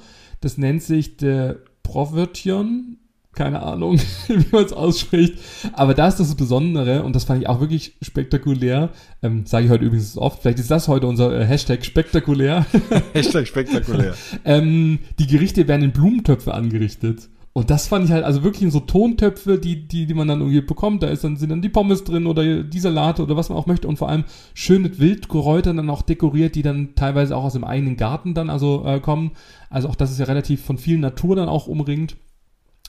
Das nennt sich der Provertion. Keine Ahnung, wie man es ausspricht. Aber da ist das Besondere, und das fand ich auch wirklich spektakulär. Ähm, Sage ich heute übrigens oft. Vielleicht ist das heute unser äh, Hashtag spektakulär. Hashtag spektakulär. ähm, die Gerichte werden in Blumentöpfe angerichtet. Und das fand ich halt, also wirklich in so Tontöpfe, die, die, die man dann irgendwie bekommt. Da ist dann, sind dann die Pommes drin oder die Salate oder was man auch möchte. Und vor allem schön mit Wildkräutern dann auch dekoriert, die dann teilweise auch aus dem eigenen Garten dann also äh, kommen. Also auch das ist ja relativ von viel Natur dann auch umringt.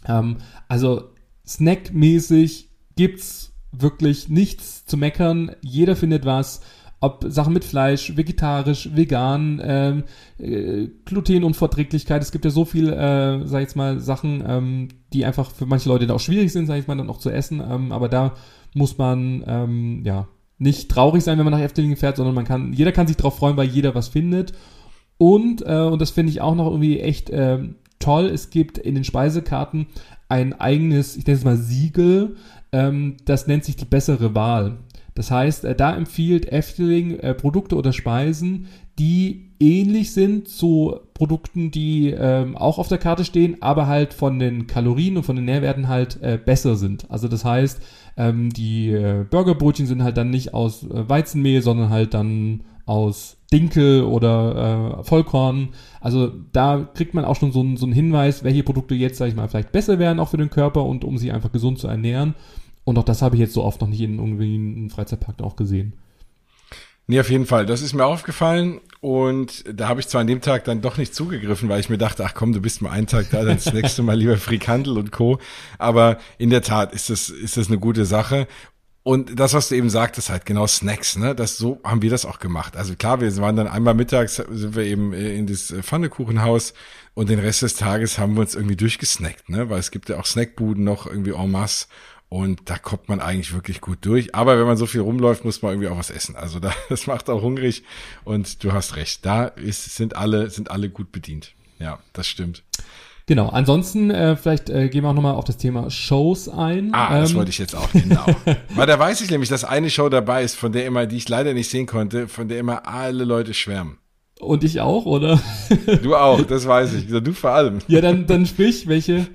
Ähm, also snackmäßig gibt's wirklich nichts zu meckern. Jeder findet was. Ob Sachen mit Fleisch, vegetarisch, vegan, ähm, äh, Glutenunverträglichkeit. Es gibt ja so viel, äh, sag ich jetzt mal, Sachen, ähm, die einfach für manche Leute da auch schwierig sind, sag ich mal, dann auch zu essen. Ähm, aber da muss man, ähm, ja, nicht traurig sein, wenn man nach Efteling fährt, sondern man kann, jeder kann sich drauf freuen, weil jeder was findet. Und, äh, und das finde ich auch noch irgendwie echt ähm, toll, es gibt in den Speisekarten ein eigenes, ich nenne es mal Siegel, ähm, das nennt sich die bessere Wahl. Das heißt, äh, da empfiehlt Efteling äh, Produkte oder Speisen, die ähnlich sind zu Produkten, die ähm, auch auf der Karte stehen, aber halt von den Kalorien und von den Nährwerten halt äh, besser sind. Also das heißt, ähm, die äh, Burgerbrötchen sind halt dann nicht aus äh, Weizenmehl, sondern halt dann aus Dinkel oder äh, Vollkorn. Also da kriegt man auch schon so, einen- so einen Hinweis, welche Produkte jetzt, sag ich mal, vielleicht besser wären auch für den Körper und um sie einfach gesund zu ernähren. Und auch das habe ich jetzt so oft noch nicht in irgendwie einem Freizeitpark auch gesehen. Nee, auf jeden Fall. Das ist mir aufgefallen und da habe ich zwar an dem Tag dann doch nicht zugegriffen, weil ich mir dachte, ach komm, du bist mal einen Tag da, dann das nächste Mal lieber Frikandel und Co. Aber in der Tat ist das, ist das eine gute Sache. Und das, was du eben sagtest, halt genau Snacks, ne? Das so haben wir das auch gemacht. Also klar, wir waren dann einmal mittags sind wir eben äh, in das Pfannekuchenhaus und den Rest des Tages haben wir uns irgendwie durchgesnackt, ne? Weil es gibt ja auch Snackbuden noch irgendwie en masse und da kommt man eigentlich wirklich gut durch. Aber wenn man so viel rumläuft, muss man irgendwie auch was essen. Also da, das macht auch hungrig und du hast recht. Da ist, sind alle, sind alle gut bedient. Ja, das stimmt. Genau, ansonsten äh, vielleicht äh, gehen wir auch nochmal auf das Thema Shows ein. Ah, das Ähm, wollte ich jetzt auch, genau. Weil da weiß ich nämlich, dass eine Show dabei ist, von der immer, die ich leider nicht sehen konnte, von der immer alle Leute schwärmen. Und ich auch, oder? Du auch, das weiß ich. Du vor allem. Ja, dann, dann sprich, welche?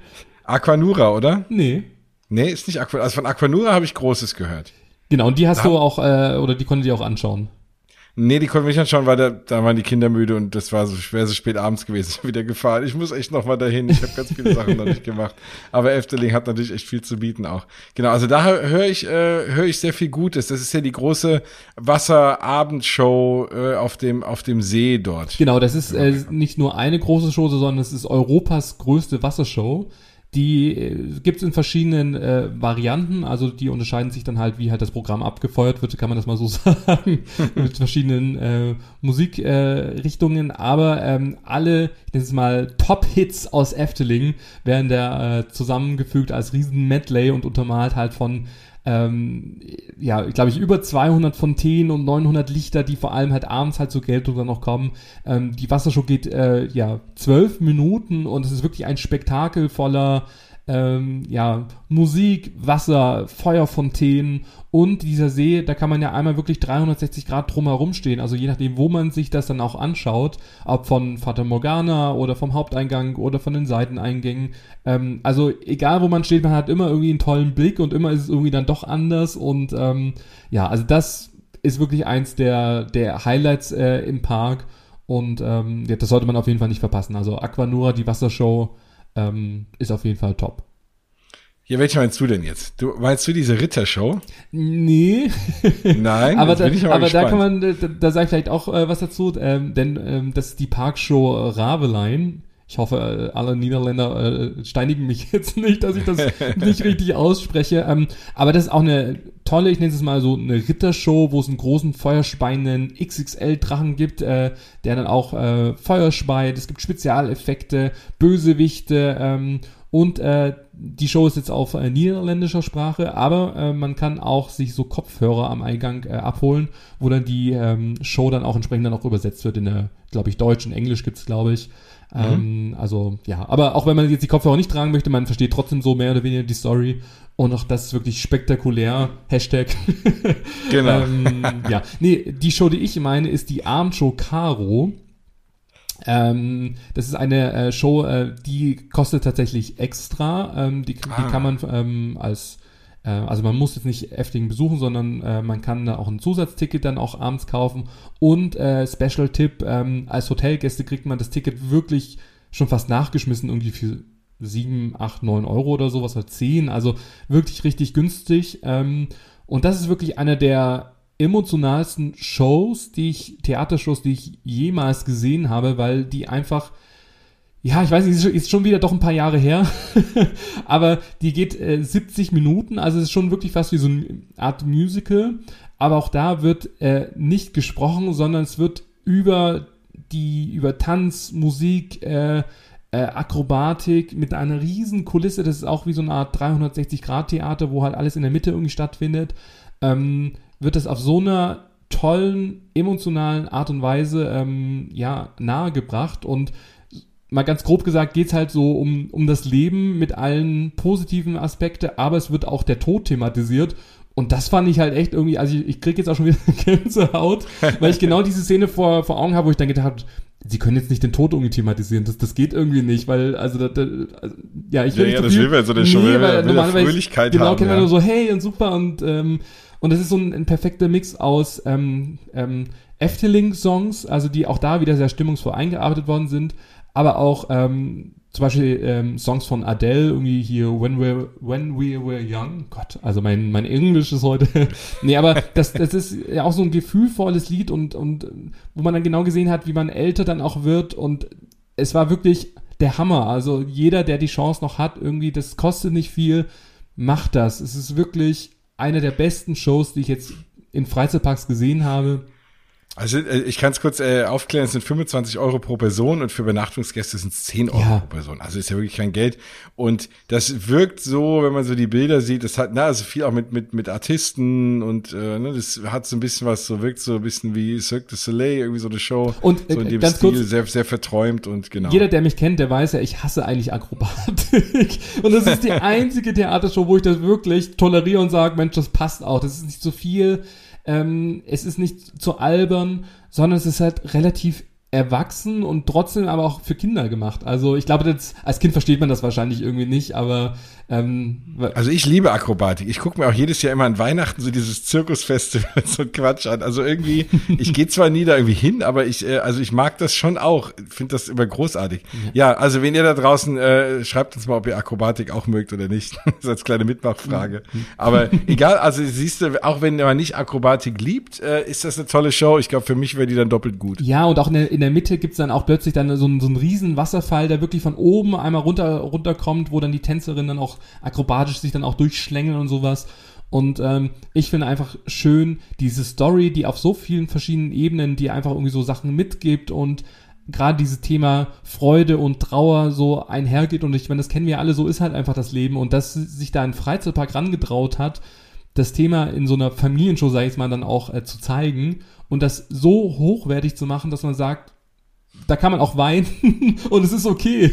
Aquanura, oder? Nee. Nee, ist nicht Aquanura. Also von Aquanura habe ich Großes gehört. Genau, und die hast du auch, äh, oder die konntet ihr auch anschauen. Nee, die konnten mich anschauen, weil da, da waren die Kinder müde und das war so schwer, so spät abends gewesen, wieder gefahren. Ich muss echt noch mal dahin. Ich habe ganz viele Sachen noch nicht gemacht. Aber Efteling hat natürlich echt viel zu bieten auch. Genau, also da höre ich, äh, höre ich sehr viel Gutes. Das ist ja die große Wasserabendshow äh, auf dem auf dem See dort. Genau, das ist äh, nicht nur eine große Show, sondern es ist Europas größte Wassershow. Die äh, gibt es in verschiedenen äh, Varianten, also die unterscheiden sich dann halt, wie halt das Programm abgefeuert wird, kann man das mal so sagen, mit verschiedenen äh, Musikrichtungen, aber ähm, alle, ich nenne es mal Top-Hits aus Efteling werden da äh, zusammengefügt als riesen Medley und untermalt halt von ähm, ja, glaube ich, über 200 Fontänen und 900 Lichter, die vor allem halt abends halt zur Geltung dann noch kommen. Ähm, die Wassershow geht, äh, ja, zwölf Minuten und es ist wirklich ein Spektakel voller ähm, ja, Musik, Wasser, Feuerfontänen und dieser See, da kann man ja einmal wirklich 360 Grad drumherum stehen. Also je nachdem, wo man sich das dann auch anschaut, ob von Fata Morgana oder vom Haupteingang oder von den Seiteneingängen. Ähm, also egal, wo man steht, man hat immer irgendwie einen tollen Blick und immer ist es irgendwie dann doch anders. Und ähm, ja, also das ist wirklich eins der, der Highlights äh, im Park. Und ähm, das sollte man auf jeden Fall nicht verpassen. Also Aquanura, die Wassershow, ähm, ist auf jeden Fall top. Ja, welche meinst du denn jetzt? Du meinst du diese Rittershow? Nee. Nein, aber, da, aber da kann man, da, da sage ich vielleicht auch äh, was dazu, ähm, denn ähm, das ist die Parkshow Ravelein. Ich hoffe, äh, alle Niederländer äh, steinigen mich jetzt nicht, dass ich das nicht richtig ausspreche. Ähm, aber das ist auch eine tolle, ich nenne es mal so eine Rittershow, wo es einen großen feuerspeienden XXL-Drachen gibt, äh, der dann auch äh, Feuer speit. Es gibt Spezialeffekte, Bösewichte ähm, und äh, die Show ist jetzt auf äh, niederländischer Sprache, aber äh, man kann auch sich so Kopfhörer am Eingang äh, abholen, wo dann die ähm, Show dann auch entsprechend dann auch übersetzt wird in der, glaube ich, Deutsch und Englisch gibt's glaube ich. Mhm. Ähm, also ja, aber auch wenn man jetzt die Kopfhörer nicht tragen möchte, man versteht trotzdem so mehr oder weniger die Story. Und auch das ist wirklich spektakulär. Hashtag. Genau. ähm, ja, nee, die Show, die ich meine, ist die Abendshow Caro. Ähm, das ist eine äh, Show, äh, die kostet tatsächlich extra. Ähm, die, ah. die kann man ähm, als äh, also man muss jetzt nicht Efteling besuchen, sondern äh, man kann da auch ein Zusatzticket dann auch abends kaufen. Und äh, Special-Tipp, ähm, als Hotelgäste kriegt man das Ticket wirklich schon fast nachgeschmissen, irgendwie für 7, 8, 9 Euro oder sowas, oder 10. Also wirklich richtig günstig. Ähm, und das ist wirklich einer der emotionalsten Shows, die ich, Theatershows, die ich jemals gesehen habe, weil die einfach, ja, ich weiß nicht, ist schon wieder doch ein paar Jahre her, aber die geht äh, 70 Minuten, also es ist schon wirklich fast wie so eine Art Musical, aber auch da wird äh, nicht gesprochen, sondern es wird über die, über Tanz, Musik, äh, äh, Akrobatik mit einer riesen Kulisse, das ist auch wie so eine Art 360-Grad-Theater, wo halt alles in der Mitte irgendwie stattfindet. Ähm, wird das auf so einer tollen, emotionalen Art und Weise ähm, ja, nahegebracht. Und mal ganz grob gesagt geht es halt so um, um das Leben mit allen positiven Aspekten, aber es wird auch der Tod thematisiert und das fand ich halt echt irgendwie, also ich, ich krieg jetzt auch schon wieder Gänsehaut, weil ich genau diese Szene vor, vor Augen habe, wo ich dann gedacht habe, sie können jetzt nicht den Tod irgendwie thematisieren, das, das geht irgendwie nicht, weil, also, da, da, also ja, ich will ja, nicht ja, so das viel, will man so eine schon nee, weil normalerweise, Fröhlichkeit genau, haben, kennen wir ja. nur so, hey und super und, ähm, und das ist so ein, ein perfekter Mix aus ähm, ähm, Efteling-Songs, also die auch da wieder sehr stimmungsvoll eingearbeitet worden sind, aber auch ähm, zum Beispiel ähm, Songs von Adele, irgendwie hier When We, When We Were Young. Gott, also mein, mein Englisch ist heute. nee, aber das, das ist ja auch so ein gefühlvolles Lied und, und wo man dann genau gesehen hat, wie man älter dann auch wird und es war wirklich der Hammer. Also jeder, der die Chance noch hat, irgendwie, das kostet nicht viel, macht das. Es ist wirklich eine der besten Shows, die ich jetzt in Freizeitparks gesehen habe. Also äh, ich kann es kurz äh, aufklären, es sind 25 Euro pro Person und für Übernachtungsgäste sind es 10 Euro Ja. pro Person. Also ist ja wirklich kein Geld. Und das wirkt so, wenn man so die Bilder sieht, das hat, na, also viel auch mit, mit, mit Artisten und äh, ne, das hat so ein bisschen was, so wirkt so ein bisschen wie Cirque du Soleil, irgendwie so eine Show. Und, so in äh, dem ganz Stil, kurz- sehr, sehr verträumt und genau. Jeder, der mich kennt, der weiß ja, ich hasse eigentlich Akrobatik. Und das ist die einzige Theatershow, wo ich das wirklich toleriere und sage, Mensch, das passt auch. Das ist nicht zu viel. Ähm, es ist nicht zu albern, sondern es ist halt relativ erwachsen und trotzdem aber auch für Kinder gemacht. Also ich glaube, als Kind versteht man das wahrscheinlich irgendwie nicht, aber ähm, also ich liebe Akrobatik. Ich gucke mir auch jedes Jahr immer an Weihnachten so dieses Zirkusfestival so Quatsch an. Also irgendwie, ich gehe zwar nie da irgendwie hin, aber ich, äh, also ich mag das schon auch. Finde das immer großartig. Ja. ja, also wenn ihr da draußen äh, schreibt uns mal, ob ihr Akrobatik auch mögt oder nicht. das als kleine Mitmachfrage. Aber egal, also siehst du, auch wenn man nicht Akrobatik liebt, äh, ist das eine tolle Show. Ich glaube, für mich wäre die dann doppelt gut. Ja, und auch in der, in der Mitte gibt's dann auch plötzlich dann so, ein, so einen riesen Wasserfall, der wirklich von oben einmal runter runterkommt, wo dann die Tänzerin dann auch akrobatisch sich dann auch durchschlängeln und sowas. Und ähm, ich finde einfach schön diese Story, die auf so vielen verschiedenen Ebenen, die einfach irgendwie so Sachen mitgibt und gerade dieses Thema Freude und Trauer so einhergeht. Und ich meine, das kennen wir alle, so ist halt einfach das Leben. Und dass sich da ein Freizeitpark rangetraut hat, das Thema in so einer Familienshow, sage ich mal, dann auch äh, zu zeigen und das so hochwertig zu machen, dass man sagt, da kann man auch weinen und es ist okay.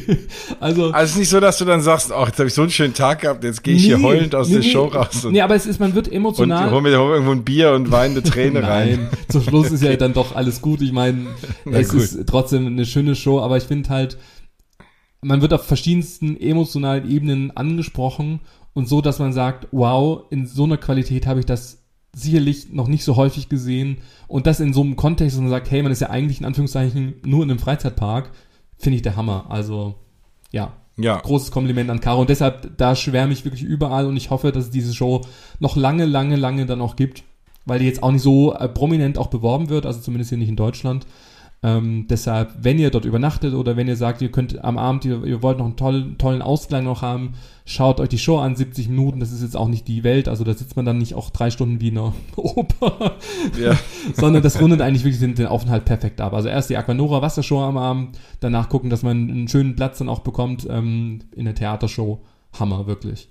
Also, also es ist nicht so, dass du dann sagst, ach, jetzt habe ich so einen schönen Tag gehabt, jetzt gehe ich nee, hier heulend aus nee, der Show raus. Und, nee, aber es ist, man wird emotional. Und hol mir irgendwo ein Bier und weinende Träne rein. zum Schluss ist ja dann doch alles gut. Ich meine, es gut. ist trotzdem eine schöne Show, aber ich finde halt, man wird auf verschiedensten emotionalen Ebenen angesprochen und so, dass man sagt, wow, in so einer Qualität habe ich das sicherlich noch nicht so häufig gesehen. Und das in so einem Kontext, dass man sagt, hey, man ist ja eigentlich in Anführungszeichen nur in einem Freizeitpark, finde ich der Hammer. Also, ja. Ja. Großes Kompliment an Caro. Und deshalb, da schwärme ich wirklich überall und ich hoffe, dass es diese Show noch lange, lange, lange dann auch gibt. Weil die jetzt auch nicht so äh, prominent auch beworben wird, also zumindest hier nicht in Deutschland. Ähm, deshalb, wenn ihr dort übernachtet oder wenn ihr sagt, ihr könnt am Abend, ihr, ihr wollt noch einen tollen, tollen Ausgleich noch haben, schaut euch die Show an, 70 Minuten, das ist jetzt auch nicht die Welt, also da sitzt man dann nicht auch drei Stunden wie in einer Oper, ja. sondern das rundet eigentlich wirklich den, den, Aufenthalt perfekt ab. Also erst die Aquanora Wassershow am Abend, danach gucken, dass man einen schönen Platz dann auch bekommt ähm, in der Theatershow. Hammer, wirklich.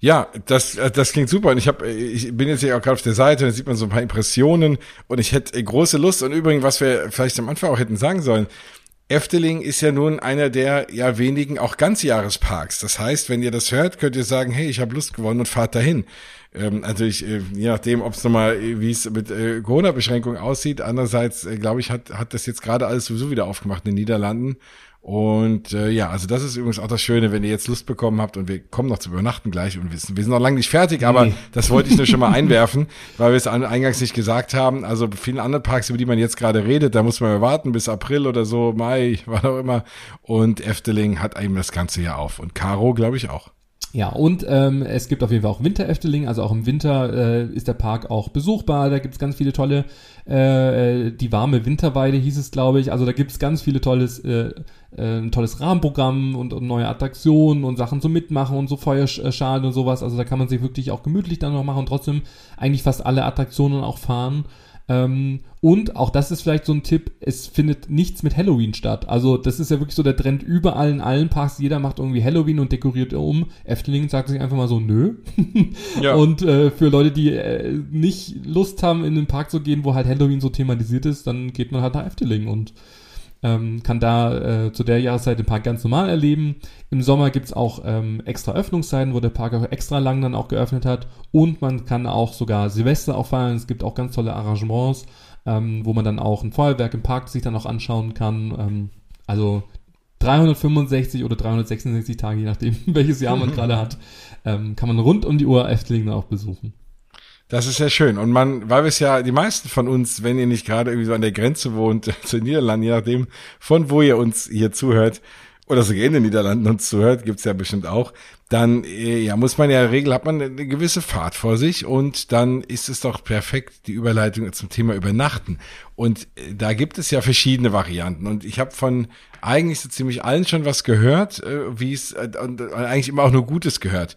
Ja, das, äh, das klingt super. Und ich habe, ich bin jetzt hier auch gerade auf der Seite, da sieht man so ein paar Impressionen und ich hätte große Lust. Und übrigens, was wir vielleicht am Anfang auch hätten sagen sollen, Efteling ist ja nun einer der ja wenigen auch Ganzjahresparks. Das heißt, wenn ihr das hört, könnt ihr sagen, hey, ich habe Lust gewonnen und fahrt dahin. Ähm, also ich, äh, je nachdem, ob es nochmal, wie es mit äh, Corona-Beschränkungen aussieht. Andererseits, äh, glaube ich, hat, hat das jetzt gerade alles sowieso wieder aufgemacht in den Niederlanden. Und äh, ja, also das ist übrigens auch das Schöne, wenn ihr jetzt Lust bekommen habt und wir kommen noch zu übernachten gleich und wissen, wir sind noch lange nicht fertig, aber nee. das wollte ich nur schon mal einwerfen, weil wir es eingangs nicht gesagt haben. Also vielen anderen Parks, über die man jetzt gerade redet, da muss man ja warten bis April oder so, Mai, wann auch immer. Und Efteling hat eben das ganze Jahr auf. Und Caro, glaube ich, auch. Ja, und ähm, es gibt auf jeden Fall auch Winter-Efteling, also auch im Winter äh, ist der Park auch besuchbar, da gibt's ganz viele tolle, äh, äh die warme Winterweide hieß es, glaube ich, also da gibt's ganz viele tolles, äh, äh, ein tolles Rahmenprogramm und, und neue Attraktionen und Sachen zum Mitmachen und so Feuerschalen und sowas, also da kann man sich wirklich auch gemütlich dann noch machen und trotzdem eigentlich fast alle Attraktionen auch fahren. Ähm, und auch das ist vielleicht so ein Tipp, es findet nichts mit Halloween statt. Also das ist ja wirklich so der Trend überall in allen Parks. Jeder macht irgendwie Halloween und dekoriert um. Efteling sagt sich einfach mal so, nö. ja. Und äh, für Leute, die äh, nicht Lust haben, in den Park zu gehen, wo halt Halloween so thematisiert ist, dann geht man halt nach Efteling und ähm, kann da äh, zu der Jahreszeit den Park ganz normal erleben. Im Sommer gibt's auch ähm, extra Öffnungszeiten, wo der Park auch extra lang dann auch geöffnet hat. Und man kann auch sogar Silvester auch feiern. Es gibt auch ganz tolle Arrangements, ähm, wo man dann auch ein Feuerwerk im Park sich dann auch anschauen kann. Ähm, also 365 oder 366 Tage, je nachdem, welches Jahr man gerade hat, ähm, kann man rund um die Uhr Efteling dann auch besuchen. Das ist ja schön. Und man, weil wir es ja, die meisten von uns, wenn ihr nicht gerade irgendwie so an der Grenze wohnt zu den Niederlanden, je nachdem, von wo ihr uns hier zuhört, oder sogar in den Niederlanden uns zuhört, gibt's ja bestimmt auch, dann äh, ja, muss man ja in der Regel, hat man eine gewisse Fahrt vor sich und dann ist es doch perfekt die Überleitung zum Thema Übernachten. Und äh, da gibt es ja verschiedene Varianten. Und ich habe von eigentlich so ziemlich allen schon was gehört, äh, wie es und eigentlich immer auch nur Gutes gehört.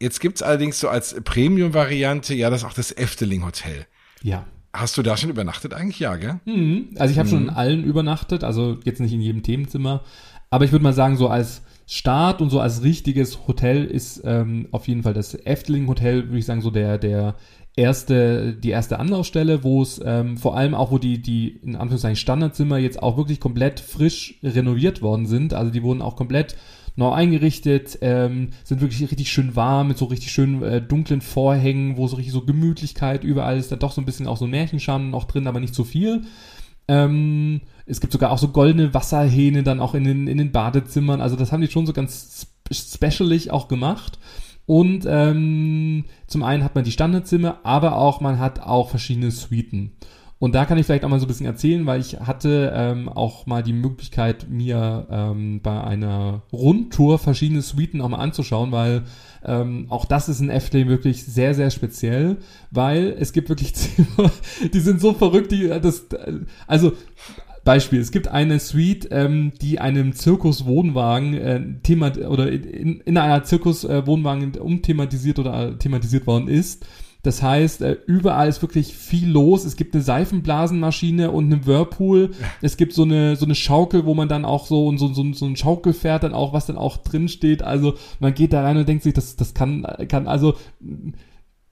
Jetzt gibt's allerdings so als Premium-Variante ja das auch das Efteling Hotel. Ja. Hast du da schon übernachtet eigentlich? Ja, gell? Mhm. Also ich habe mhm. schon in allen übernachtet, also jetzt nicht in jedem Themenzimmer. Aber ich würde mal sagen, so als Start und so als richtiges Hotel ist ähm, auf jeden Fall das Efteling Hotel, würde ich sagen, so der, der erste, die erste Anlaufstelle, wo es ähm, vor allem auch, wo die, die in Anführungszeichen Standardzimmer jetzt auch wirklich komplett frisch renoviert worden sind. Also die wurden auch komplett neu eingerichtet, ähm, sind wirklich richtig schön warm, mit so richtig schönen äh, dunklen Vorhängen, wo so richtig so Gemütlichkeit überall ist, da doch so ein bisschen auch so Märchenscham noch drin, aber nicht so viel. Ähm, es gibt sogar auch so goldene Wasserhähne dann auch in den, in den Badezimmern. Also das haben die schon so ganz specialig auch gemacht. Und ähm, zum einen hat man die Standardzimmer, aber auch man hat auch verschiedene Suiten. Und da kann ich vielleicht auch mal so ein bisschen erzählen, weil ich hatte ähm, auch mal die Möglichkeit, mir ähm, bei einer Rundtour verschiedene Suiten auch mal anzuschauen, weil ähm, auch das ist in Efteling wirklich sehr, sehr speziell, weil es gibt wirklich Zimmer, die sind so verrückt, die das, also Beispiel, es gibt eine Suite, ähm, die einem Zirkuswohnwagen äh, Thema oder in, in einer Zirkuswohnwagen äh, umthematisiert oder äh, thematisiert worden ist. Das heißt, äh, überall ist wirklich viel los. Es gibt eine Seifenblasenmaschine und einen Whirlpool. Es gibt so eine, so eine Schaukel, wo man dann auch so, so, so, so ein Schaukelpferd dann auch, was dann auch drin steht. Also man geht da rein und denkt sich, das, das kann, kann, also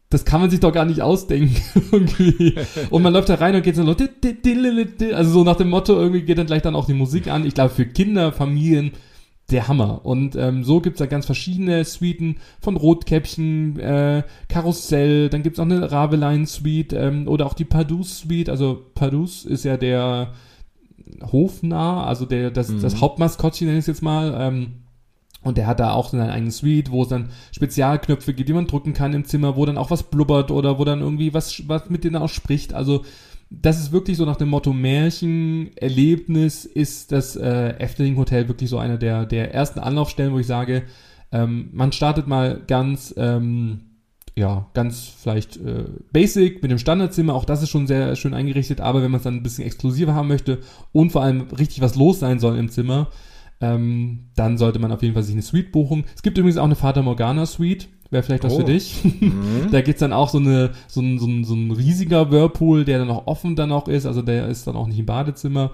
das kann man sich doch gar nicht ausdenken. irgendwie. Und man läuft da rein und geht so, also so nach dem Motto, irgendwie geht dann gleich dann auch die Musik an. Ich glaube, für Kinder, Familien, der Hammer. Und ähm, so gibt's da ganz verschiedene Suiten von Rotkäppchen, äh, Karussell, dann gibt's auch eine Ravelein-Suite ähm, oder auch die Padus-Suite. Also Padus ist ja der Hofnarr, also der, das, mhm. das Hauptmaskottchen nenne ich es jetzt mal. Ähm, und der hat da auch seine eigene Suite, wo es dann Spezialknöpfe gibt, die man drücken kann im Zimmer, wo dann auch was blubbert oder wo dann irgendwie was, was mit denen auch spricht. Also das ist wirklich so nach dem Motto Märchen, Erlebnis ist das äh, Efteling Hotel wirklich so einer der, der ersten Anlaufstellen, wo ich sage, ähm, man startet mal ganz, ähm, ja, ganz vielleicht äh, basic mit dem Standardzimmer, auch das ist schon sehr schön eingerichtet, aber wenn man es dann ein bisschen exklusiver haben möchte und vor allem richtig was los sein soll im Zimmer, ähm, dann sollte man auf jeden Fall sich eine Suite buchen. Es gibt übrigens auch eine Fata Morgana Suite. Wäre vielleicht was oh. für dich. Mhm. da gibt's dann auch so, eine, so, ein, so, ein, so ein riesiger Whirlpool, der dann auch offen dann auch ist. Also der ist dann auch nicht im Badezimmer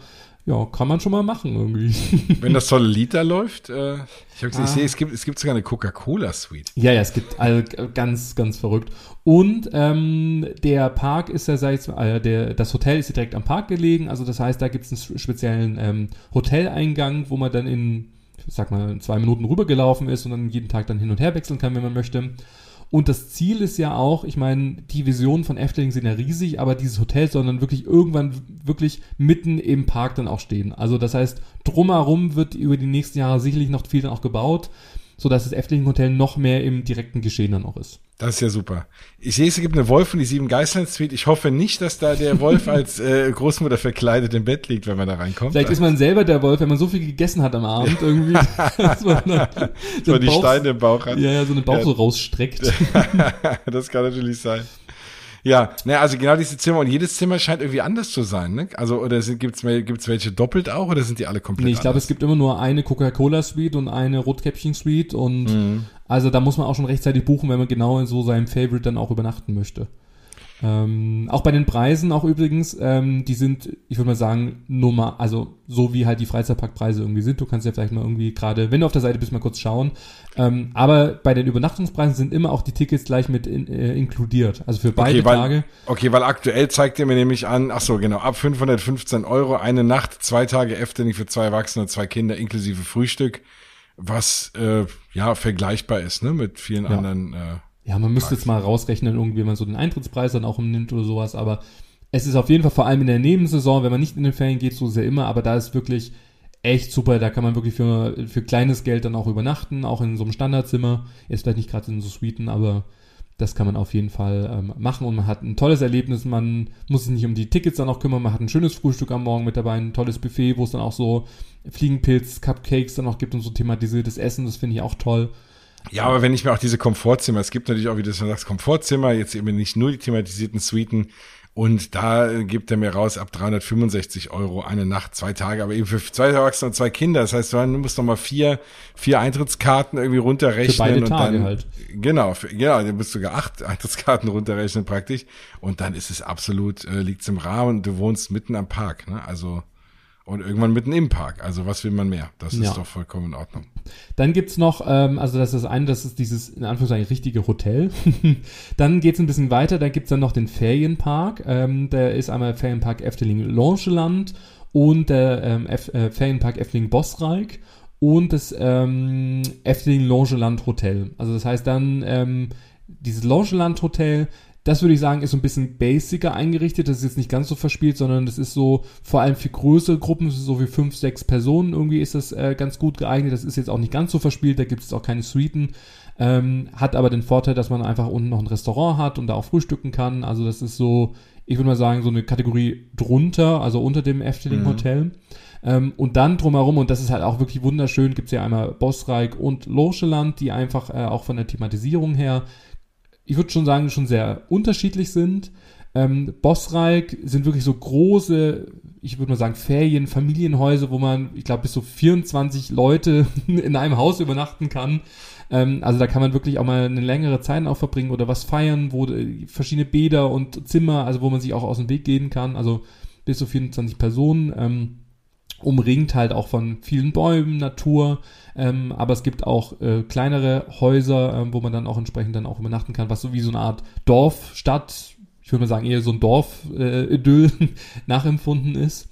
ja, kann man schon mal machen irgendwie. Wenn das tolle Lied da läuft, äh, ich, ah. ich sehe, es gibt, es gibt sogar eine Coca-Cola-Suite. Ja, ja, es gibt also ganz, ganz verrückt. Und ähm, der Park ist ja, sag ich äh, der, das Hotel ist direkt am Park gelegen, also das heißt, da gibt es einen speziellen ähm, Hoteleingang, wo man dann in, ich sag mal, zwei Minuten rübergelaufen ist und dann jeden Tag dann hin und her wechseln kann, wenn man möchte. Und das Ziel ist ja auch, ich meine, die Visionen von Efteling sind ja riesig, aber dieses Hotel soll dann wirklich irgendwann wirklich mitten im Park dann auch stehen. Also das heißt, drumherum wird über die nächsten Jahre sicherlich noch viel dann auch gebaut, sodass das Efteling Hotel noch mehr im direkten Geschehen dann auch ist. Das ist ja super. Ich sehe, es gibt eine Wolf und die sieben Geißlein Suite. Ich hoffe nicht, dass da der Wolf als äh, Großmutter verkleidet im Bett liegt, wenn man da reinkommt. Vielleicht ist man selber der Wolf, wenn man so viel gegessen hat am Abend irgendwie. dass man dann, so die Bauch, Steine im Bauch hat. Ja, ja, so einen Bauch ja. so rausstreckt. das kann natürlich sein. Ja, ne, also genau diese Zimmer und jedes Zimmer scheint irgendwie anders zu sein, ne? Also oder gibt es gibt's welche doppelt auch oder sind die alle komplett Nee, ich glaube, es gibt immer nur eine Coca-Cola Suite und eine Rotkäppchen Suite und mhm. also da muss man auch schon rechtzeitig buchen, wenn man genau in so seinem Favorite dann auch übernachten möchte. Ähm, auch bei den Preisen auch übrigens, ähm, die sind, ich würde mal sagen, Nummer, also so wie halt die Freizeitparkpreise irgendwie sind. Du kannst ja vielleicht mal irgendwie gerade, wenn du auf der Seite bist, mal kurz schauen. Ähm, aber bei den Übernachtungspreisen sind immer auch die Tickets gleich mit in, äh, inkludiert. Also für beide okay, weil, Tage. Okay, weil aktuell zeigt ihr mir nämlich an, ach so, genau, ab 515 Euro eine Nacht, zwei Tage Efteling für zwei Erwachsene und zwei Kinder inklusive Frühstück, was äh, ja vergleichbar ist, ne, mit vielen ja. anderen äh, ja, man müsste jetzt mal rausrechnen, irgendwie, wenn man so den Eintrittspreis dann auch nimmt oder sowas, aber es ist auf jeden Fall vor allem in der Nebensaison, wenn man nicht in den Ferien geht, so sehr immer, aber da ist wirklich echt super, da kann man wirklich für, für kleines Geld dann auch übernachten, auch in so einem Standardzimmer, jetzt vielleicht nicht gerade in so Suiten, aber das kann man auf jeden Fall ähm, machen und man hat ein tolles Erlebnis, man muss sich nicht um die Tickets dann auch kümmern, man hat ein schönes Frühstück am Morgen mit dabei, ein tolles Buffet, wo es dann auch so Fliegenpilz, Cupcakes dann auch gibt und so thematisiertes Essen, das finde ich auch toll. Ja, aber wenn ich mir auch diese Komfortzimmer, es gibt natürlich auch, wie du schon sagst, Komfortzimmer, jetzt eben nicht nur die thematisierten Suiten. Und da gibt er mir raus ab 365 Euro eine Nacht, zwei Tage, aber eben für zwei Erwachsene und zwei Kinder. Das heißt, du musst noch mal vier, vier Eintrittskarten irgendwie runterrechnen. Für beide und Tage dann, halt. Genau, für, genau, du musst sogar acht Eintrittskarten runterrechnen praktisch. Und dann ist es absolut, äh, liegt's im Rahmen. Du wohnst mitten am Park, ne? Also, und irgendwann mitten im Park. Also was will man mehr? Das ja. ist doch vollkommen in Ordnung. Dann gibt's noch, ähm, also das ist das eine, das ist dieses, in Anführungszeichen, richtige Hotel. dann geht's ein bisschen weiter, da gibt's dann noch den Ferienpark. Ähm, der ist einmal Ferienpark Efteling Longeland und der ähm, äh, Ferienpark Efteling Bosreich und das ähm, Efteling Longeland Hotel. Also das heißt dann, ähm, dieses Longeland Hotel, Das würde ich sagen, ist so ein bisschen basicer eingerichtet. Das ist jetzt nicht ganz so verspielt, sondern das ist so vor allem für größere Gruppen, so wie fünf, sechs Personen irgendwie ist das äh, ganz gut geeignet. Das ist jetzt auch nicht ganz so verspielt, da gibt es auch keine Suiten. Ähm, hat aber den Vorteil, dass man einfach unten noch ein Restaurant hat und da auch frühstücken kann. Also das ist so, ich würde mal sagen, so eine Kategorie drunter, also unter dem Efteling Hotel. Mhm. Ähm, und dann drumherum, und das ist halt auch wirklich wunderschön, gibt es ja einmal Bosreik und Lorscheland, die einfach äh, auch von der Thematisierung her, ich würde schon sagen, schon sehr unterschiedlich sind. Ähm, Bosreik sind wirklich so große, ich würde mal sagen, Ferien, Familienhäuser, wo man, ich glaube, bis zu 24 Leute in einem Haus übernachten kann. Ähm, also da kann man wirklich auch mal eine längere Zeit auch verbringen oder was feiern, wo äh, verschiedene Bäder und Zimmer, also wo man sich auch aus dem Weg gehen kann. Also bis zu 24 Personen. Ähm, umringt halt auch von vielen Bäumen, Natur, ähm, aber es gibt auch äh, kleinere Häuser, ähm, wo man dann auch entsprechend dann auch übernachten kann, was so wie so eine Art Dorf, Stadt, ich würde mal sagen eher so ein Dorf-Idyll äh, nachempfunden ist.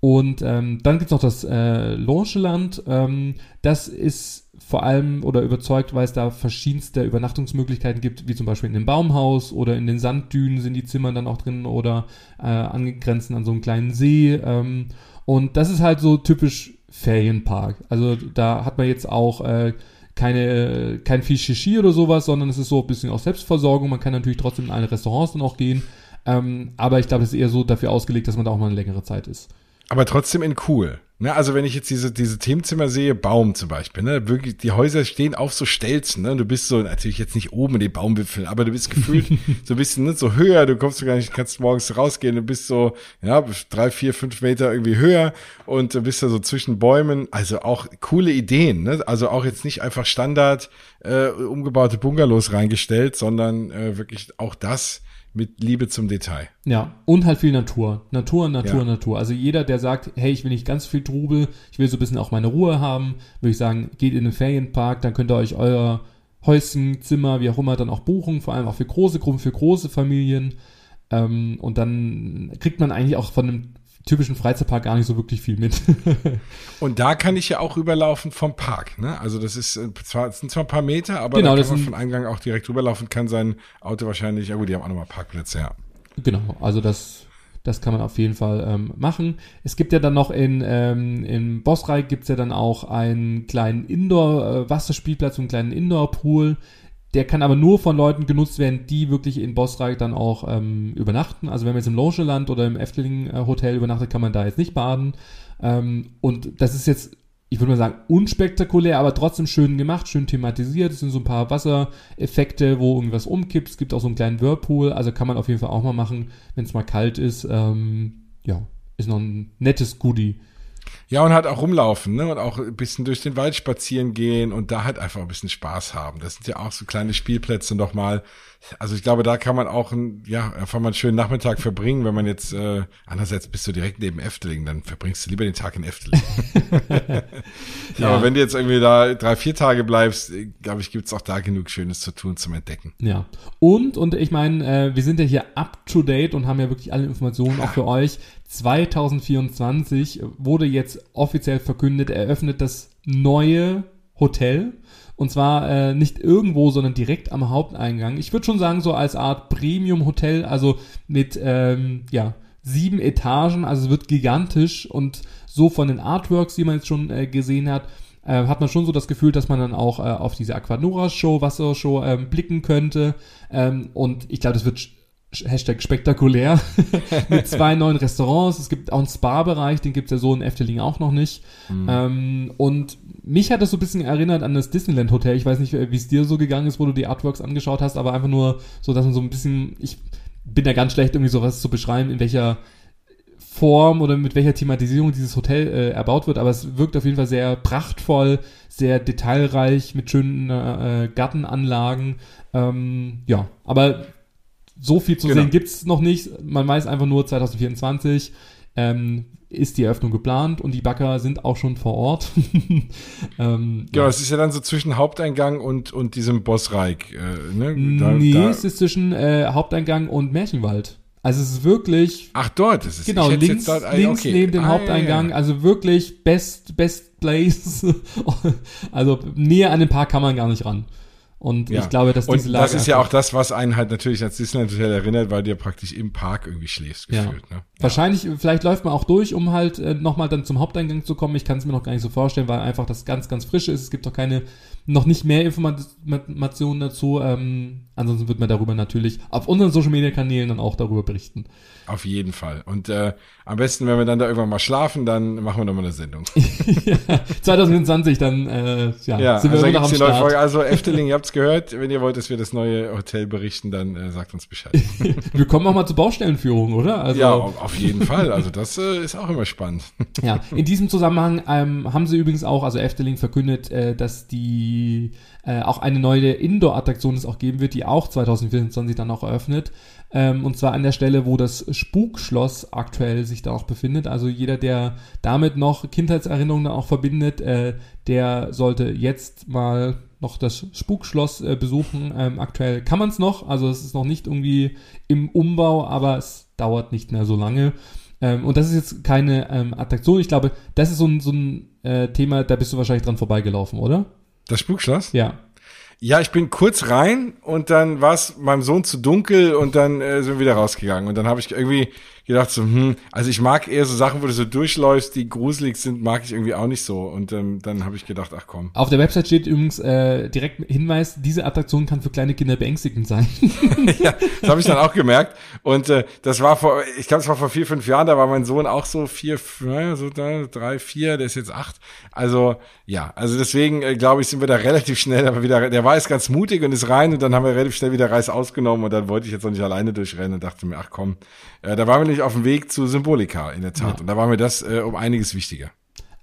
Und ähm, dann gibt's noch das äh, Longeland. Ähm, das ist vor allem oder überzeugt, weil es da verschiedenste Übernachtungsmöglichkeiten gibt, wie zum Beispiel in dem Baumhaus oder in den Sanddünen sind die Zimmer dann auch drin oder äh, angegrenzend an so einen kleinen See. Ähm, und das ist halt so typisch Ferienpark. Also da hat man jetzt auch äh, keine, kein viel oder sowas, sondern es ist so ein bisschen auch Selbstversorgung. Man kann natürlich trotzdem in alle Restaurants dann auch gehen. Ähm, aber ich glaube, es ist eher so dafür ausgelegt, dass man da auch mal eine längere Zeit ist. Aber trotzdem in cool. Ne, also wenn ich jetzt diese, diese Themenzimmer sehe, Baum zum Beispiel, ne, wirklich, die Häuser stehen auf so Stelzen, ne, du bist so, natürlich jetzt nicht oben in den Baumwipfeln, aber du bist gefühlt so ein bisschen, ne, so höher, du kommst so gar nicht, kannst morgens rausgehen, du bist so, ja, drei, vier, fünf Meter irgendwie höher und du bist da so zwischen Bäumen, also auch coole Ideen, ne, also auch jetzt nicht einfach Standard, äh, umgebaute Bungalows reingestellt, sondern äh, wirklich auch das, mit Liebe zum Detail. Ja, und halt viel Natur. Natur, Natur, ja. Natur. Also jeder, der sagt, hey, ich will nicht ganz viel Trubel, ich will so ein bisschen auch meine Ruhe haben, würde ich sagen, geht in den Ferienpark, dann könnt ihr euch euer Häuschen, Zimmer, wie auch immer, dann auch buchen, vor allem auch für große Gruppen, für große Familien. Ähm, und dann kriegt man eigentlich auch von einem typischen Freizeitpark gar nicht so wirklich viel mit. und da kann ich ja auch rüberlaufen vom Park. Ne? Also das ist äh, zwar, sind zwar ein paar Meter, aber genau, da kann man von Eingang auch direkt rüberlaufen, kann sein Auto wahrscheinlich, ja gut, die haben auch nochmal Parkplätze, ja. Genau, also das, das kann man auf jeden Fall ähm, machen. Es gibt ja dann noch in, ähm, in Bossreich gibt es ja dann auch einen kleinen Indoor-Wasserspielplatz, äh, einen kleinen Indoor-Pool. Der kann aber nur von Leuten genutzt werden, die wirklich in Bosreich dann auch ähm, übernachten. Also wenn man jetzt im Logeland oder im Efteling äh, Hotel übernachtet, kann man da jetzt nicht baden. Ähm, und das ist jetzt, ich würde mal sagen, unspektakulär, aber trotzdem schön gemacht, schön thematisiert. Es sind so ein paar Wassereffekte, wo irgendwas umkippt. Es gibt auch so einen kleinen Whirlpool. Also kann man auf jeden Fall auch mal machen, wenn es mal kalt ist. Ähm, ja, ist noch ein nettes Goodie. Ja, und halt auch rumlaufen, ne? Und auch ein bisschen durch den Wald spazieren gehen und da halt einfach ein bisschen Spaß haben. Das sind ja auch so kleine Spielplätze nochmal. Also ich glaube, da kann man auch ein, ja, einfach mal einen schönen Nachmittag verbringen, wenn man jetzt, äh, andererseits bist du direkt neben Efteling, dann verbringst du lieber den Tag in Efteling. ja. Aber wenn du jetzt irgendwie da drei, vier Tage bleibst, glaube ich, gibt's auch da genug Schönes zu tun, zum Entdecken. Ja. Und, und ich meine, äh, wir sind ja hier up to date und haben ja wirklich alle Informationen ja. auch für euch. 2024 wurde jetzt offiziell verkündet, eröffnet das neue Hotel. Und zwar äh, nicht irgendwo, sondern direkt am Haupteingang. Ich würde schon sagen, so als Art Premium-Hotel, also mit ähm, ja, sieben Etagen, also es wird gigantisch und so von den Artworks, die man jetzt schon äh, gesehen hat, äh, hat man schon so das Gefühl, dass man dann auch äh, auf diese Aquanura-Show, Wassershow ähm, blicken könnte. Ähm, und ich glaube, das wird Hashtag spektakulär mit zwei neuen Restaurants. Es gibt auch einen Spa-Bereich, den gibt's ja so in Efteling auch noch nicht. Mhm. Ähm, und mich hat das so ein bisschen erinnert an das Disneyland Hotel. Ich weiß nicht, wie es dir so gegangen ist, wo du die Artworks angeschaut hast, aber einfach nur so, dass man so ein bisschen, ich bin ja ganz schlecht, irgendwie sowas zu beschreiben, in welcher Form oder mit welcher Thematisierung dieses Hotel äh, erbaut wird, aber es wirkt auf jeden Fall sehr prachtvoll, sehr detailreich, mit schönen äh, Gartenanlagen. Ähm, ja, aber so viel zu genau. sehen gibt's noch nicht. Man weiß einfach nur 2024 ähm, ist die Eröffnung geplant und die Bagger sind auch schon vor Ort. ähm, genau, ja. es ist ja dann so zwischen Haupteingang und, und diesem Bossreich. Äh, ne? da, nee, da. es ist zwischen äh, Haupteingang und Märchenwald. Also es ist wirklich. Ach, dort ist es. Genau, links, dort, ah, links okay. neben dem ah, Haupteingang. Ja, ja. Also wirklich best, best place. also näher an den Park kann man gar nicht ran. Und ja. ich glaube, dass diese Lage. Und das ist ja auch das, was einen halt natürlich als Disneyland Hotel erinnert, weil du ja praktisch im Park irgendwie schläfst, gefühlt. Ja. Ne? Wahrscheinlich, vielleicht läuft man auch durch, um halt äh, nochmal dann zum Haupteingang zu kommen. Ich kann es mir noch gar nicht so vorstellen, weil einfach das ganz, ganz frisch ist. Es gibt auch keine, noch nicht mehr Informationen dazu. Ähm, ansonsten wird man darüber natürlich auf unseren Social Media Kanälen dann auch darüber berichten. Auf jeden Fall. Und äh, am besten, wenn wir dann da irgendwann mal schlafen, dann machen wir nochmal eine Sendung. ja, 2020, dann äh, ja, ja sind wir also, noch am Start. Folge. Also Efteling, ihr habt's gehört. Wenn ihr wollt, dass wir das neue Hotel berichten, dann äh, sagt uns Bescheid. wir kommen auch mal zur Baustellenführung, oder? Also, ja, auf jeden Fall. Also das äh, ist auch immer spannend. ja, in diesem Zusammenhang ähm, haben sie übrigens auch, also Efteling verkündet, äh, dass die äh, auch eine neue Indoor-Attraktion es auch geben wird, die auch 2024 dann auch eröffnet. Ähm, und zwar an der Stelle, wo das Spukschloss aktuell sich da auch befindet. Also jeder, der damit noch Kindheitserinnerungen auch verbindet, äh, der sollte jetzt mal noch das Spukschloss äh, besuchen. Ähm, aktuell kann man es noch, also es ist noch nicht irgendwie im Umbau, aber es dauert nicht mehr so lange. Ähm, und das ist jetzt keine ähm, Attraktion. Ich glaube, das ist so ein, so ein äh, Thema, da bist du wahrscheinlich dran vorbeigelaufen, oder? Das Spukschloss? Ja. Ja, ich bin kurz rein und dann war es meinem Sohn zu dunkel und dann äh, sind wir wieder rausgegangen. Und dann habe ich irgendwie gedacht so, hm, also ich mag eher so Sachen, wo du so durchläufst, die gruselig sind, mag ich irgendwie auch nicht so. Und ähm, dann habe ich gedacht, ach komm. Auf der Website steht übrigens äh, direkt Hinweis, diese Attraktion kann für kleine Kinder beängstigend sein. ja, das habe ich dann auch gemerkt. Und äh, das war vor, ich glaube, es war vor vier, fünf Jahren, da war mein Sohn auch so vier, naja, so da, drei, vier, der ist jetzt acht. Also ja, also deswegen äh, glaube ich, sind wir da relativ schnell, aber wieder, der war jetzt ganz mutig und ist rein und dann haben wir relativ schnell wieder Reis ausgenommen und dann wollte ich jetzt noch nicht alleine durchrennen und dachte mir, ach komm, äh, da waren wir nicht auf dem Weg zu Symbolika, in der Tat. Ja. Und da war mir das äh, um einiges wichtiger.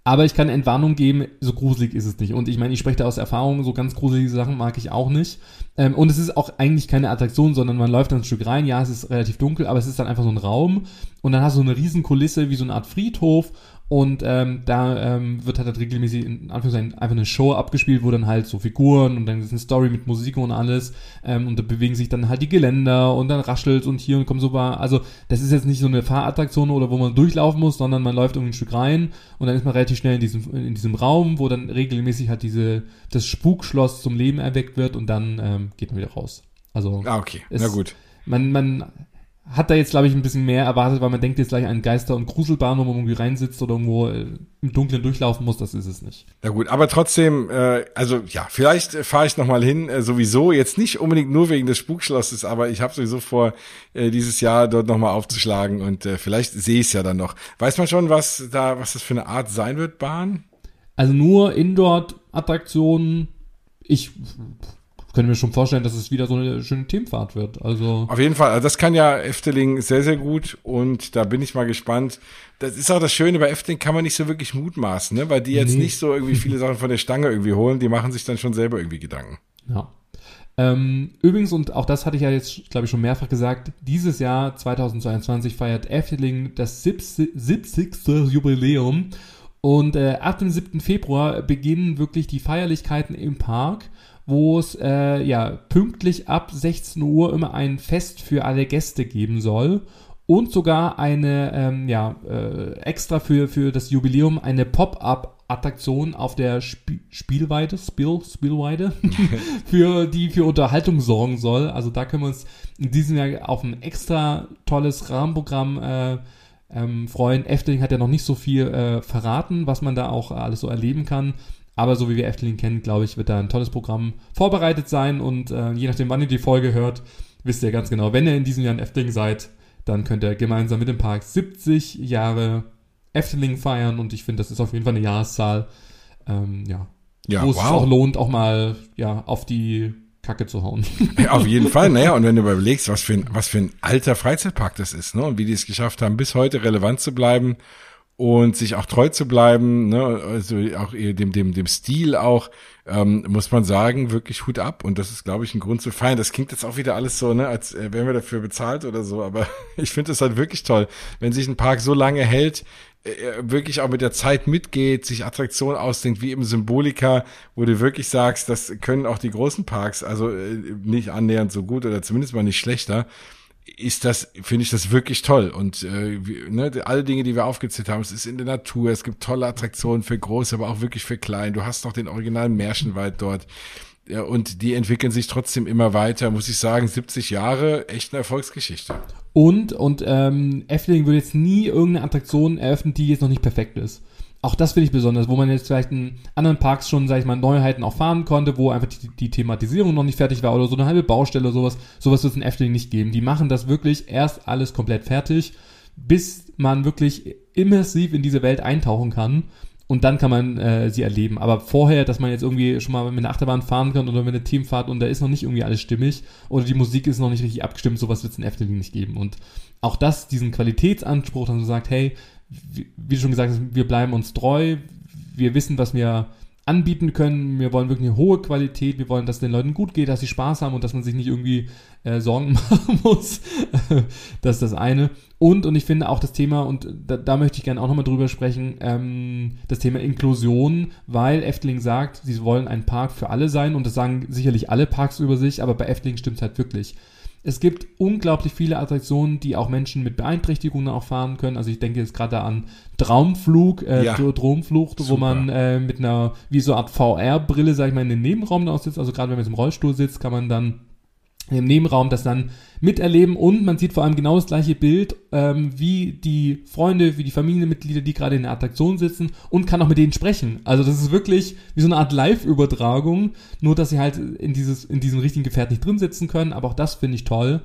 Aber ich kann Entwarnung geben, so gruselig ist es nicht. Und ich meine, ich spreche da aus Erfahrung, so ganz gruselige Sachen mag ich auch nicht. Ähm, und es ist auch eigentlich keine Attraktion, sondern man läuft dann ein Stück rein. Ja, es ist relativ dunkel, aber es ist dann einfach so ein Raum. Und dann hast du eine riesen Kulisse wie so eine Art Friedhof. Und ähm, da ähm, wird halt regelmäßig in Anführungszeichen einfach eine Show abgespielt, wo dann halt so Figuren und dann ist eine Story mit Musik und alles. Ähm, und da bewegen sich dann halt die Geländer und dann raschelt und hier und kommt so war. Also das ist jetzt nicht so eine Fahrattraktion oder wo man durchlaufen muss, sondern man läuft irgendwie ein Stück rein und dann ist man relativ schnell in diesem, in diesem Raum, wo dann regelmäßig halt diese, das Spukschloss zum Leben erweckt wird und dann ähm, geht man wieder raus. Also. Ah, okay. Na gut. Man, man hat da jetzt, glaube ich, ein bisschen mehr erwartet, weil man denkt jetzt gleich an Geister- und Gruselbahn, wo man irgendwie reinsitzt oder irgendwo äh, im Dunkeln durchlaufen muss, das ist es nicht. Na gut, aber trotzdem, äh, also ja, vielleicht äh, fahre ich nochmal hin, äh, sowieso, jetzt nicht unbedingt nur wegen des Spukschlosses, aber ich habe sowieso vor, äh, dieses Jahr dort nochmal aufzuschlagen und äh, vielleicht sehe ich es ja dann noch. Weiß man schon, was da, was das für eine Art sein wird, Bahn? Also nur Indoor-Attraktionen, ich können wir schon vorstellen, dass es wieder so eine schöne Themenfahrt wird. Also auf jeden Fall, also das kann ja Efteling sehr sehr gut und da bin ich mal gespannt. Das ist auch das Schöne bei Efteling kann man nicht so wirklich mutmaßen, ne? weil die jetzt nee. nicht so irgendwie viele Sachen von der Stange irgendwie holen, die machen sich dann schon selber irgendwie Gedanken. Ja. Ähm, übrigens, und auch das hatte ich ja jetzt, glaube ich, schon mehrfach gesagt, dieses Jahr 2022 feiert Efteling das 70. Jubiläum. Und äh, ab dem 7. Februar beginnen wirklich die Feierlichkeiten im Park wo es äh, ja pünktlich ab 16 Uhr immer ein Fest für alle Gäste geben soll und sogar eine ähm, ja äh, extra für für das Jubiläum eine Pop-up Attraktion auf der Sp Spielweide, Spiel, Spielweide, für die für Unterhaltung sorgen soll. Also da können wir uns in diesem Jahr auf ein extra tolles Rahmenprogramm äh, ähm, freuen. Efteling hat ja noch nicht so viel äh, verraten, was man da auch alles so erleben kann. Aber so wie wir Efteling kennen, glaube ich, wird da ein tolles Programm vorbereitet sein und äh, je nachdem, wann ihr die Folge hört, wisst ihr ganz genau, wenn ihr in diesem Jahr in Efteling seid, dann könnt ihr gemeinsam mit dem Park 70 Jahre Efteling feiern und ich finde, das ist auf jeden Fall eine Jahreszahl, ähm, ja, ja wo wow. es sich auch lohnt, auch mal ja auf die Kacke zu hauen. Ja, auf jeden Fall. Naja, und wenn du überlegst, was für ein, was für ein alter Freizeitpark das ist, ne, und wie die es geschafft haben, bis heute relevant zu bleiben und sich auch treu zu bleiben, ne, also auch dem, dem, dem Stil auch, ähm, muss man sagen, wirklich Hut ab. Und das ist, glaube ich, ein Grund zu feiern. Das klingt jetzt auch wieder alles so, ne, als äh, wären wir dafür bezahlt oder so, aber ich finde es halt wirklich toll, wenn sich ein Park so lange hält, äh, wirklich auch mit der Zeit mitgeht, sich Attraktionen ausdenkt, wie eben Symbolika, wo du wirklich sagst, das können auch die großen Parks, also äh, nicht annähernd so gut oder zumindest mal nicht schlechter ist das, finde ich das wirklich toll. Und äh, ne, alle Dinge, die wir aufgezählt haben, es ist in der Natur, es gibt tolle Attraktionen für groß, aber auch wirklich für klein. Du hast noch den originalen Märchenwald dort. ja, und die entwickeln sich trotzdem immer weiter, muss ich sagen, 70 Jahre, echt eine Erfolgsgeschichte. Und, und ähm, Efteling würde jetzt nie irgendeine Attraktion eröffnen, die jetzt noch nicht perfekt ist. Auch das finde ich besonders, wo man jetzt vielleicht in anderen Parks schon, sag ich mal, Neuheiten auch fahren konnte, wo einfach die, die Thematisierung noch nicht fertig war oder so eine halbe Baustelle oder sowas. Sowas wird es in Efteling nicht geben. Die machen das wirklich erst alles komplett fertig, bis man wirklich immersiv in diese Welt eintauchen kann und dann kann man äh, sie erleben. Aber vorher, dass man jetzt irgendwie schon mal mit einer Achterbahn fahren kann oder mit einer Teamfahrt und da ist noch nicht irgendwie alles stimmig oder die Musik ist noch nicht richtig abgestimmt, sowas wird es in Efteling nicht geben. Und auch das, diesen Qualitätsanspruch, dass man sagt, hey, wie, wie schon gesagt wir bleiben uns treu, wir wissen, was wir anbieten können. Wir wollen wirklich eine hohe Qualität. Wir wollen, dass es den Leuten gut geht, dass sie Spaß haben und dass man sich nicht irgendwie äh, Sorgen machen muss. das ist das eine. Und, und ich finde auch das Thema, und da, da möchte ich gerne auch nochmal drüber sprechen, ähm, das Thema Inklusion, weil Efteling sagt, sie wollen ein Park für alle sein und das sagen sicherlich alle Parks über sich, aber bei Efteling stimmt es halt wirklich. Es gibt unglaublich viele Attraktionen, die auch Menschen mit Beeinträchtigungen auch fahren können. Also ich denke jetzt gerade an Traumflug, äh, ja. Traumflucht, wo man äh, mit einer, wie so eine Art VR-Brille, sag ich mal, in den Nebenraum aussitzt. Also gerade wenn man jetzt im Rollstuhl sitzt, kann man dann im Nebenraum das dann miterleben und man sieht vor allem genau das gleiche Bild, ähm, wie die Freunde, wie die Familienmitglieder, die gerade in der Attraktion sitzen und kann auch mit denen sprechen. Also das ist wirklich wie so eine Art Live-Übertragung, nur dass sie halt in dieses, in diesem richtigen Gefährt nicht drin sitzen können, aber auch das finde ich toll.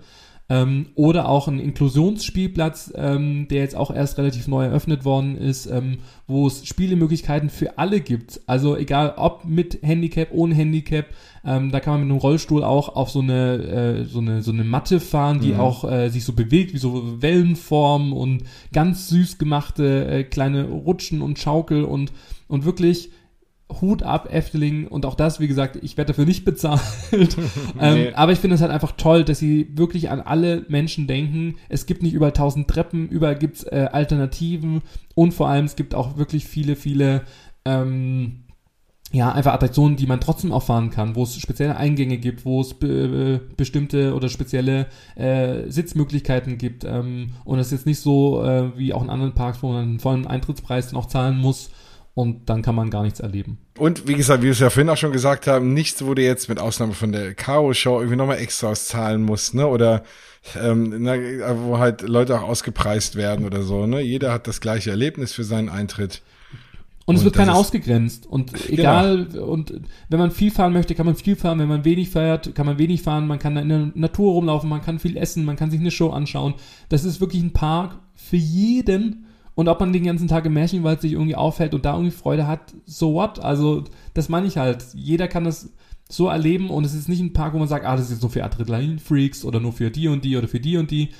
Ähm, oder auch ein Inklusionsspielplatz, ähm, der jetzt auch erst relativ neu eröffnet worden ist, ähm, wo es Spielemöglichkeiten für alle gibt. Also egal ob mit Handicap, ohne Handicap, ähm, da kann man mit einem Rollstuhl auch auf so eine, äh, so eine, so eine Matte fahren, die mhm. auch äh, sich so bewegt, wie so Wellenformen und ganz süß gemachte äh, kleine Rutschen und Schaukel und, und wirklich Hut ab, Efteling und auch das, wie gesagt, ich werde dafür nicht bezahlt. ähm, nee. Aber ich finde es halt einfach toll, dass sie wirklich an alle Menschen denken. Es gibt nicht überall tausend Treppen, überall gibt's äh, Alternativen und vor allem es gibt auch wirklich viele, viele ähm, ja, einfach Attraktionen, die man trotzdem auch fahren kann, wo es spezielle Eingänge gibt, wo es be bestimmte oder spezielle äh, Sitzmöglichkeiten gibt. Ähm, und es ist jetzt nicht so äh, wie auch in anderen Parks, wo man einen vollen Eintrittspreis dann auch zahlen muss und dann kann man gar nichts erleben. Und wie gesagt, wie wir es ja vorhin auch schon gesagt haben, nichts, wo du jetzt mit Ausnahme von der Karo-Show irgendwie nochmal extra auszahlen musst, ne? Oder ähm, na, wo halt Leute auch ausgepreist werden oder so, ne? Jeder hat das gleiche Erlebnis für seinen Eintritt. Und es wird keiner ausgegrenzt. Und genau. egal, genau. und wenn man viel fahren möchte, kann man viel fahren. Wenn man wenig fährt, kann man wenig fahren. Man kann in der Natur rumlaufen, man kann viel essen, man kann sich eine Show anschauen. Das ist wirklich ein Park für jeden und ob man den ganzen Tag im Märchenwald sich irgendwie aufhält und da irgendwie Freude hat, so what? Also, das meine ich halt. Jeder kann das so erleben und es ist nicht ein Park, wo man sagt, ah, das ist jetzt nur für Adrenalin-Freaks oder nur für die und die oder für die und die,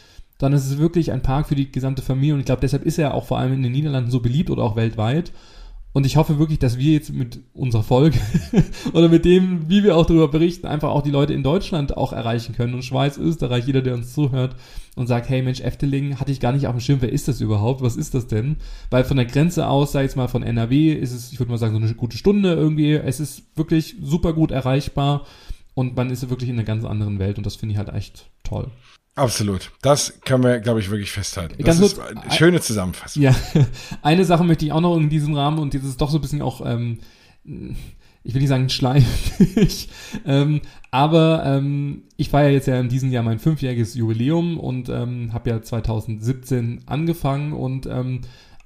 es ist wirklich ein Park für die gesamte Familie und ich glaube, deshalb ist er auch vor allem in den Niederlanden so beliebt oder auch weltweit und ich hoffe wirklich, dass wir jetzt mit unserer Folge oder mit dem, wie wir auch darüber berichten, einfach auch die Leute in Deutschland auch erreichen können und Schweiz, Österreich, jeder, der uns zuhört und sagt, hey Mensch, Efteling hatte ich gar nicht auf dem Schirm, wer ist das überhaupt? Was ist das denn? Weil von der Grenze aus, sei jetzt mal von NRW, ist es, ich würde mal sagen, so eine gute Stunde irgendwie. Es ist wirklich super gut erreichbar und man ist wirklich in einer ganz anderen Welt und das finde ich halt echt toll. Absolut. Das können wir, glaube ich, wirklich festhalten. Das Ganz ist eine schöne Zusammenfassung. Ja, eine Sache möchte ich auch noch in diesem Rahmen und das ist doch so ein bisschen auch, ähm, ich will nicht sagen schleimig, ähm, aber ähm, ich feiere jetzt ja in diesem Jahr mein fünfjähriges Jubiläum und ähm, habe ja 2017 angefangen und ähm,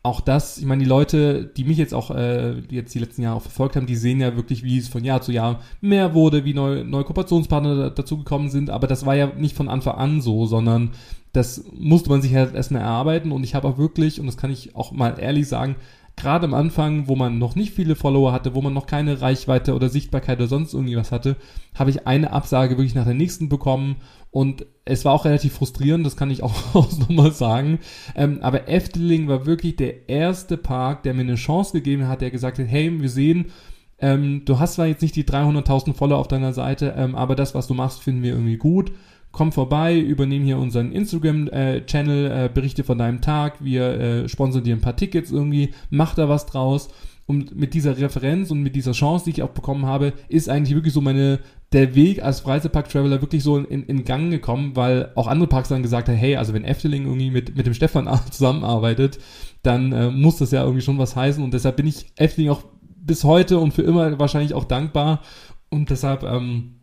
auch das, ich meine, die Leute, die mich jetzt auch äh, jetzt die letzten Jahre auch verfolgt haben, die sehen ja wirklich, wie es von Jahr zu Jahr mehr wurde, wie neue, neue Kooperationspartner dazugekommen sind, aber das war ja nicht von Anfang an so, sondern das musste man sich halt erstmal erarbeiten. Und ich habe auch wirklich, und das kann ich auch mal ehrlich sagen, gerade am Anfang, wo man noch nicht viele Follower hatte, wo man noch keine Reichweite oder Sichtbarkeit oder sonst irgendwie was hatte, habe ich eine Absage wirklich nach der nächsten bekommen und es war auch relativ frustrierend, das kann ich auch, nochmal sagen. Ähm, aber Efteling war wirklich der erste Park, der mir eine Chance gegeben hat, der gesagt hat, hey, wir sehen, ähm, du hast zwar jetzt nicht die 300.000 Follower auf deiner Seite, ähm, aber das, was du machst, finden wir irgendwie gut komm vorbei, übernehmen hier unseren Instagram-Channel, äh, äh, berichte von deinem Tag, wir äh, sponsern dir ein paar Tickets irgendwie, mach da was draus. Und mit dieser Referenz und mit dieser Chance, die ich auch bekommen habe, ist eigentlich wirklich so meine, der Weg als Freizeitpark-Traveler wirklich so in, in Gang gekommen, weil auch andere Parks dann gesagt haben, hey, also wenn Efteling irgendwie mit, mit dem Stefan zusammenarbeitet, dann äh, muss das ja irgendwie schon was heißen und deshalb bin ich Efteling auch bis heute und für immer wahrscheinlich auch dankbar Und deshalb ähm,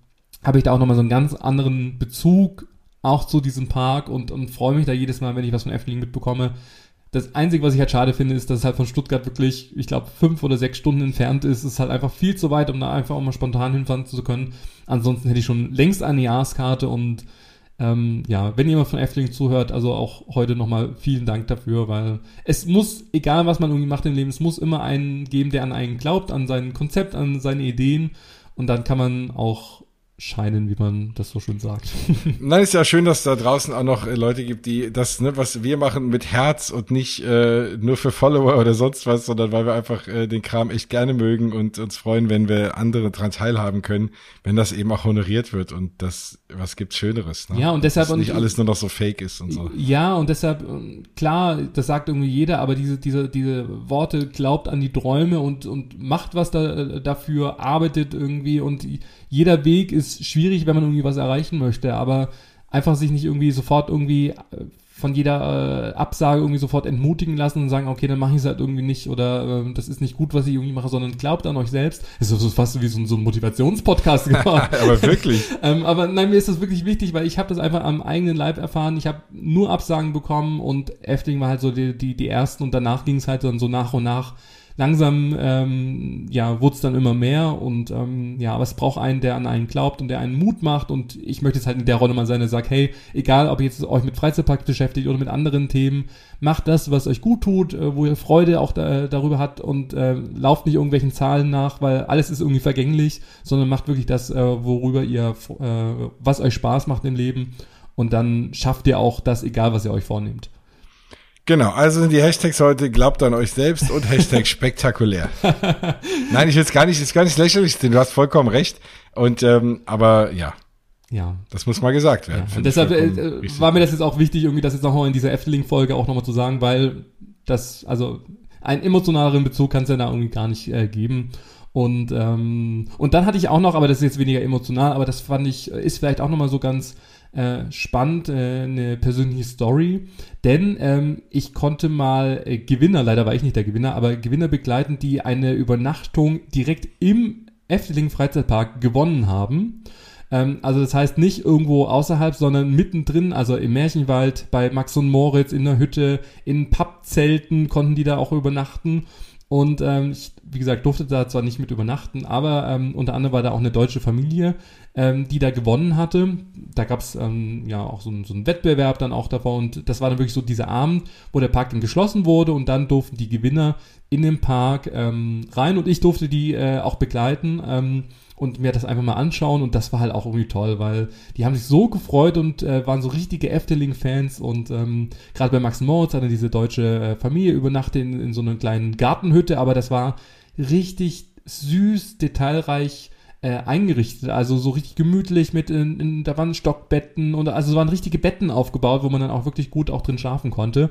habe ich da auch nochmal so einen ganz anderen Bezug auch zu diesem Park und, und freue mich da jedes Mal, wenn ich was von Efteling mitbekomme. Das Einzige, was ich halt schade finde, ist, dass es halt von Stuttgart wirklich, ich glaube, fünf oder sechs Stunden entfernt ist. Es ist halt einfach viel zu weit, um da einfach auch mal spontan hinfahren zu können. Ansonsten hätte ich schon längst eine Jahreskarte und ähm, ja, wenn jemand von Efteling zuhört, also auch heute nochmal vielen Dank dafür, weil es muss, egal was man irgendwie macht im Leben, es muss immer einen geben, der an einen glaubt, an sein Konzept, an seine Ideen und dann kann man auch scheinen, wie man das so schön sagt. Nein, ist ja schön, dass da draußen auch noch äh, Leute gibt, die das, ne, was wir machen, mit Herz und nicht äh, nur für Follower oder sonst was, sondern weil wir einfach äh, den Kram echt gerne mögen und uns freuen, wenn wir andere daran teilhaben können, wenn das eben auch honoriert wird und das, was gibt's Schöneres. Ne? Ja, und deshalb Dass nicht alles nur noch so fake ist und so. Ja, und deshalb, ähm, klar, das sagt irgendwie jeder, aber diese, diese, diese Worte glaubt an die Träume und, und macht was da, äh, dafür, arbeitet irgendwie und jeder Weg ist schwierig, wenn man irgendwie was erreichen möchte, aber einfach sich nicht irgendwie sofort irgendwie äh, von jeder äh, Absage irgendwie sofort entmutigen lassen und sagen, okay, dann mache ich es halt irgendwie nicht oder äh, das ist nicht gut, was ich irgendwie mache, sondern glaubt an euch selbst. Das ist so fast wie so, so ein Motivationspodcast geworden. aber wirklich. ähm, aber nein, mir ist das wirklich wichtig, weil ich habe das einfach am eigenen Leib erfahren. Ich habe nur Absagen bekommen und Efteling war halt so die, die, die ersten und danach ging es halt dann so nach und nach langsam ähm, ja wurde es dann immer mehr und ähm, ja, aber es braucht einen, der an einen glaubt und der einen Mut macht und ich möchte jetzt halt in der Rolle mal sein, der sagt, hey, egal ob ihr jetzt euch mit Freizeitpark beschäftigt oder mit anderen Themen, macht das, was euch gut tut, äh, wo ihr Freude auch da, darüber habt und äh, lauft nicht irgendwelchen Zahlen nach, weil alles ist irgendwie vergänglich, sondern macht wirklich das, äh, worüber ihr, äh, was euch Spaß macht im Leben und dann schafft ihr auch das, egal was ihr euch vornehmt. Genau, also sind die Hashtags heute glaubt an euch selbst und Hashtag spektakulär. Nein, ich will es gar nicht, ist gar nicht lächerlich, denn du hast vollkommen recht. Und ähm, aber ja. Ja. Das muss mal gesagt werden. Ja. Und deshalb äh, war mir das jetzt auch wichtig, irgendwie das jetzt nochmal in dieser Efteling-Folge auch nochmal zu sagen, weil das, also einen emotionaleren Bezug kann es ja da irgendwie gar nicht äh, geben. Und, ähm, und dann hatte ich auch noch, aber das ist jetzt weniger emotional, aber das fand ich, ist vielleicht auch nochmal so ganz äh, spannend, äh, eine persönliche Story, denn ähm, ich konnte mal äh, Gewinner, leider war ich nicht der Gewinner, aber Gewinner begleiten, die eine Übernachtung direkt im Efteling Freizeitpark gewonnen haben. Ähm, also das heißt nicht irgendwo außerhalb, sondern mittendrin, also im Märchenwald, bei Max und Moritz in der Hütte, in Pappzelten konnten die da auch übernachten. Und ähm, ich, wie gesagt, durfte da zwar nicht mit übernachten, aber ähm, unter anderem war da auch eine deutsche Familie, ähm, die da gewonnen hatte. Da gab es ähm, ja auch so, ein, so einen Wettbewerb dann auch davor und das war dann wirklich so dieser Abend, wo der Park dann geschlossen wurde und dann durften die Gewinner in den Park ähm, rein und ich durfte die äh, auch begleiten. Ähm, und mir das einfach mal anschauen und das war halt auch irgendwie toll, weil die haben sich so gefreut und äh, waren so richtige Efteling-Fans und ähm, gerade bei Max Moritz hatte diese deutsche äh, Familie übernachtet in, in so einer kleinen Gartenhütte, aber das war richtig süß, detailreich äh, eingerichtet, also so richtig gemütlich mit in, in da waren Stockbetten und also es waren richtige Betten aufgebaut, wo man dann auch wirklich gut auch drin schlafen konnte.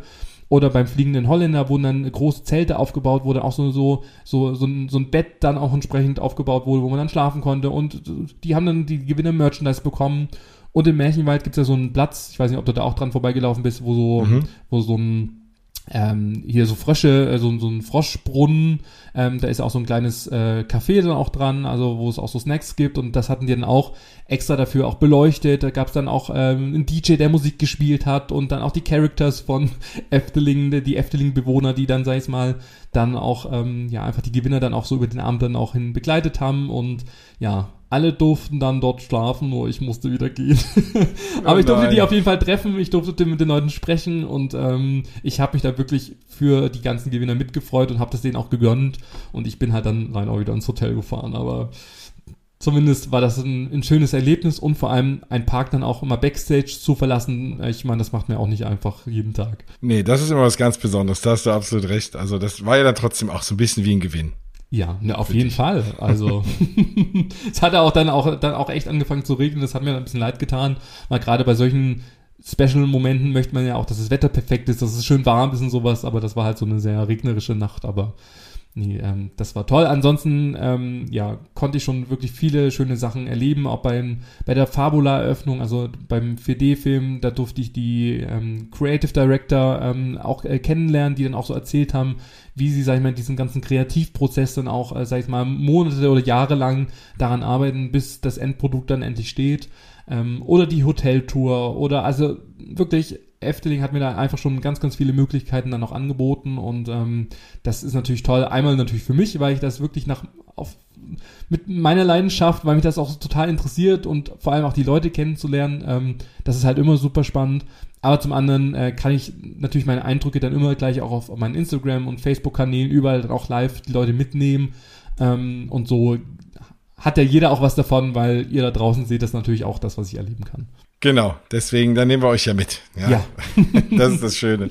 Oder beim fliegenden Holländer wurden dann große Zelte aufgebaut, wo dann auch so, so, so, so, ein, so ein Bett dann auch entsprechend aufgebaut wurde, wo man dann schlafen konnte. Und die haben dann die Gewinner Merchandise bekommen. Und im Märchenwald gibt's ja so einen Platz, ich weiß nicht, ob du da auch dran vorbeigelaufen bist, wo so, mhm. wo so ein ähm, hier so Frösche, äh, so, so ein Froschbrunnen, ähm, da ist auch so ein kleines äh, Café dann auch dran, also wo es auch so Snacks gibt. Und das hatten die dann auch extra dafür auch beleuchtet. Da gab es dann auch ähm, einen DJ, der Musik gespielt hat und dann auch die Characters von Efteling, die Efteling-Bewohner, die dann, sag ich mal, dann auch, ähm, ja, einfach die Gewinner dann auch so über den Abend dann auch hin begleitet haben. Und ja, alle durften dann dort schlafen, nur ich musste wieder gehen. Aber oh ich durfte die auf jeden Fall treffen, ich durfte mit den Leuten sprechen und ähm, ich habe mich da wirklich für die ganzen Gewinner mitgefreut und habe das denen auch gegönnt und ich bin halt dann rein auch wieder ins Hotel gefahren, aber zumindest war das ein, ein, schönes Erlebnis und vor allem ein Park dann auch immer Backstage zu verlassen. Ich meine, das macht mir auch nicht einfach jeden Tag. Nee, das ist immer was ganz Besonderes, da hast du absolut recht. Also das war ja dann trotzdem auch so ein bisschen wie ein Gewinn. Ja, ne, auf jeden dich. Fall. Also es hat auch dann auch dann auch echt angefangen zu regnen. Das hat mir ein bisschen leid getan, weil gerade bei solchen Special-Momenten möchte man ja auch, dass das Wetter perfekt ist, dass es schön warm ist und sowas. Aber das war halt so eine sehr regnerische Nacht. Aber nee, ähm, das war toll. Ansonsten, ähm, ja, konnte ich schon wirklich viele schöne Sachen erleben, auch beim, bei der Fabula-Eröffnung, also beim 4D-Film, da durfte ich die ähm, Creative Director ähm, auch äh, kennenlernen, die dann auch so erzählt haben, wie sie, sag ich mal, diesen ganzen Kreativprozess dann auch, äh, sag ich mal, Monate oder Jahre lang daran arbeiten, bis das Endprodukt dann endlich steht. Ähm, oder die Hoteltour oder also wirklich Efteling hat mir da einfach schon ganz, ganz viele Möglichkeiten dann noch angeboten und ähm, das ist natürlich toll. Einmal natürlich für mich, weil ich das wirklich nach auf, mit meiner Leidenschaft, weil mich das auch total interessiert und vor allem auch die Leute kennenzulernen, ähm, das ist halt immer super spannend. Aber zum anderen äh, kann ich natürlich meine Eindrücke dann immer gleich auch auf, auf meinen Instagram und Facebook-Kanälen überall dann auch live die Leute mitnehmen ähm, und so hat ja jeder auch was davon, weil ihr da draußen seht das natürlich auch das, was ich erleben kann. Genau, deswegen, dann nehmen wir euch ja mit. Ja. ja. das ist das Schöne.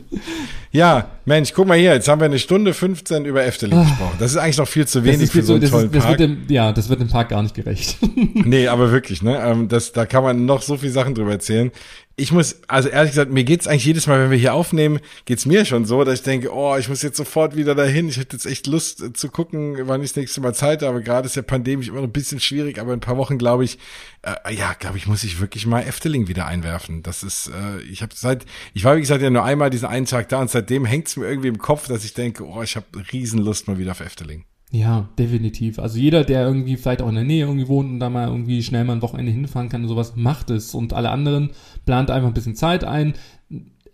Ja, Mensch, guck mal hier, jetzt haben wir eine Stunde 15 über Efteling ah. gesprochen. Das ist eigentlich noch viel zu wenig für so einen tollen ist, das Park. Wird dem, ja, das wird dem Park gar nicht gerecht. nee, aber wirklich, ne? Ähm, das, da kann man noch so viel Sachen drüber erzählen ich muss, also ehrlich gesagt, mir geht's eigentlich jedes Mal, wenn wir hier aufnehmen, geht's mir schon so, dass ich denke, oh, ich muss jetzt sofort wieder dahin. Ich hätte jetzt echt Lust äh, zu gucken, wann ich das nächste Mal Zeit habe. Gerade ist ja pandemisch immer noch ein bisschen schwierig, aber in ein paar Wochen, glaube ich, äh, ja, glaube ich, muss ich wirklich mal Efteling wieder einwerfen. Das ist, äh, ich habe seit, ich war wie gesagt ja nur einmal diesen einen Tag da und seitdem hängt's mir irgendwie im Kopf, dass ich denke, oh, ich habe Riesenlust mal wieder auf Efteling. Ja, definitiv. Also jeder, der irgendwie vielleicht auch in der Nähe irgendwie wohnt und da mal irgendwie schnell mal ein Wochenende hinfahren kann und sowas, macht es. Und alle anderen plant einfach ein bisschen Zeit ein.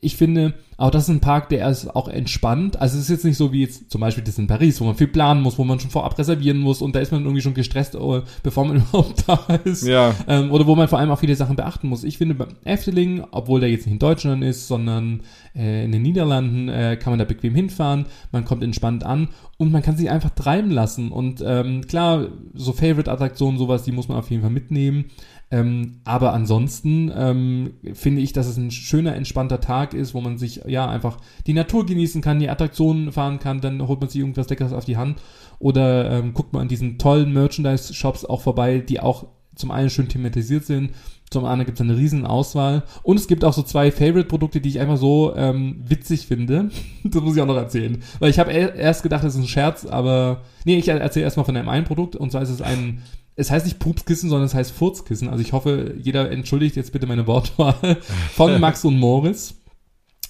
Ich finde, auch das ist ein Park, der ist auch entspannt. Also es ist jetzt nicht so wie jetzt zum Beispiel das in Paris, wo man viel planen muss, wo man schon vorab reservieren muss und da ist man irgendwie schon gestresst, oh, bevor man überhaupt da ist. Ja. Ähm, oder wo man vor allem auch viele Sachen beachten muss. Ich finde beim Efteling, obwohl der jetzt nicht in Deutschland ist, sondern äh, in den Niederlanden, äh, kann man da bequem hinfahren, man kommt entspannt an und man kann sich einfach treiben lassen. Und ähm, klar, so Favorite-Attraktionen, sowas, die muss man auf jeden Fall mitnehmen. Ähm, aber ansonsten ähm, finde ich, dass es ein schöner, entspannter Tag ist, wo man sich ja einfach die Natur genießen kann, die Attraktionen fahren kann, dann holt man sich irgendwas Leckeres auf die Hand. Oder ähm, guckt man an diesen tollen Merchandise-Shops auch vorbei, die auch zum einen schön thematisiert sind, zum anderen gibt es eine riesen Auswahl. Und es gibt auch so zwei Favorite-Produkte, die ich einfach so ähm, witzig finde. das muss ich auch noch erzählen, weil ich habe erst gedacht, das ist ein Scherz, aber nee, ich erzähle erstmal von einem einen Produkt. Und zwar ist es ein es heißt nicht Pupskissen, sondern es heißt Furzkissen. Also ich hoffe, jeder entschuldigt jetzt bitte meine Wortwahl von Max und Moritz.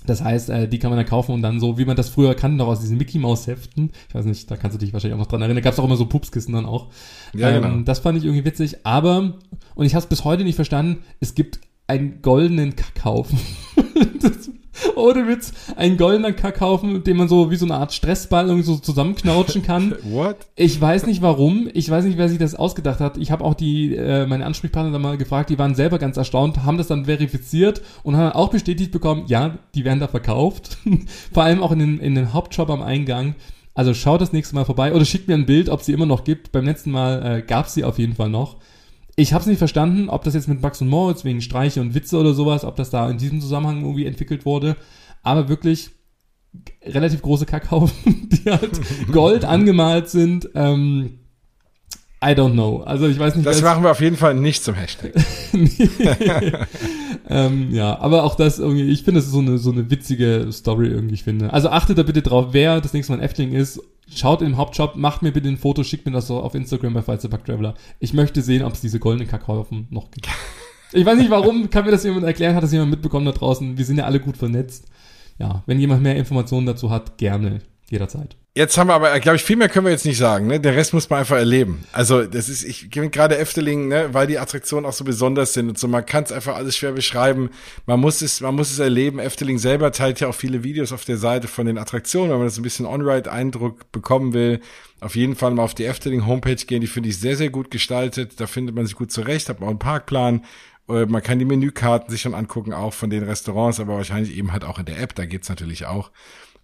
Das heißt, äh, die kann man dann kaufen und dann so, wie man das früher kannte, noch aus diesen Mickey Maus Heften. Ich weiß nicht, da kannst du dich wahrscheinlich auch noch dran erinnern. Da gab es auch immer so Pupskissen dann auch. Ja, ähm, genau. Das fand ich irgendwie witzig. Aber, und ich habe es bis heute nicht verstanden, es gibt einen goldenen Kackhaufen. das, ohne Witz, einen goldenen Kackhaufen, den man so wie so eine Art Stressball irgendwie so zusammenknautschen kann. What? Ich weiß nicht warum. Ich weiß nicht, wer sich das ausgedacht hat. Ich habe auch die, äh, meine Ansprechpartner da mal gefragt, die waren selber ganz erstaunt, haben das dann verifiziert und haben auch bestätigt bekommen, ja, die werden da verkauft. Vor allem auch in den, in den Hauptshop am Eingang. Also schaut das nächste Mal vorbei oder schickt mir ein Bild, ob sie immer noch gibt. Beim letzten Mal äh, gab sie auf jeden Fall noch. Ich habe es nicht verstanden, ob das jetzt mit Max und Moritz wegen Streiche und Witze oder sowas, ob das da in diesem Zusammenhang irgendwie entwickelt wurde. Aber wirklich relativ große Kackhaufen, die halt Gold angemalt sind. Ähm, I don't know. Also ich weiß nicht. Das machen wir auf jeden Fall nicht zum Hashtag. ähm, ja, aber auch das irgendwie, ich finde, das ist so eine, so eine witzige Story irgendwie, ich finde. Also achtet da bitte drauf, wer das nächste Mal ein Efteling ist. Schaut im Hauptshop, macht mir bitte ein Foto, schickt mir das so auf Instagram bei Freizeitpark Traveler. Ich möchte sehen, ob es diese goldenen Kackhaufen noch gibt. Ich weiß nicht warum, kann mir das jemand erklären, hat das jemand mitbekommen da draußen? Wir sind ja alle gut vernetzt. Ja, wenn jemand mehr Informationen dazu hat, gerne, jederzeit. Jetzt haben wir aber, glaube ich, viel mehr können wir jetzt nicht sagen. Ne? Der Rest muss man einfach erleben. Also das ist, ich finde gerade Efteling, ne, weil die Attraktionen auch so besonders sind und so. Man kann es einfach alles schwer beschreiben. Man muss es, man muss es erleben. Efteling selber teilt ja auch viele Videos auf der Seite von den Attraktionen, wenn man das ein bisschen On-Ride-Eindruck bekommen will. Auf jeden Fall mal auf die Efteling Homepage gehen. Die finde ich sehr, sehr gut gestaltet. Da findet man sich gut zurecht. Hat man auch einen Parkplan. Äh, man kann die Menükarten sich schon angucken, auch von den Restaurants, aber wahrscheinlich eben halt auch in der App. Da geht's natürlich auch.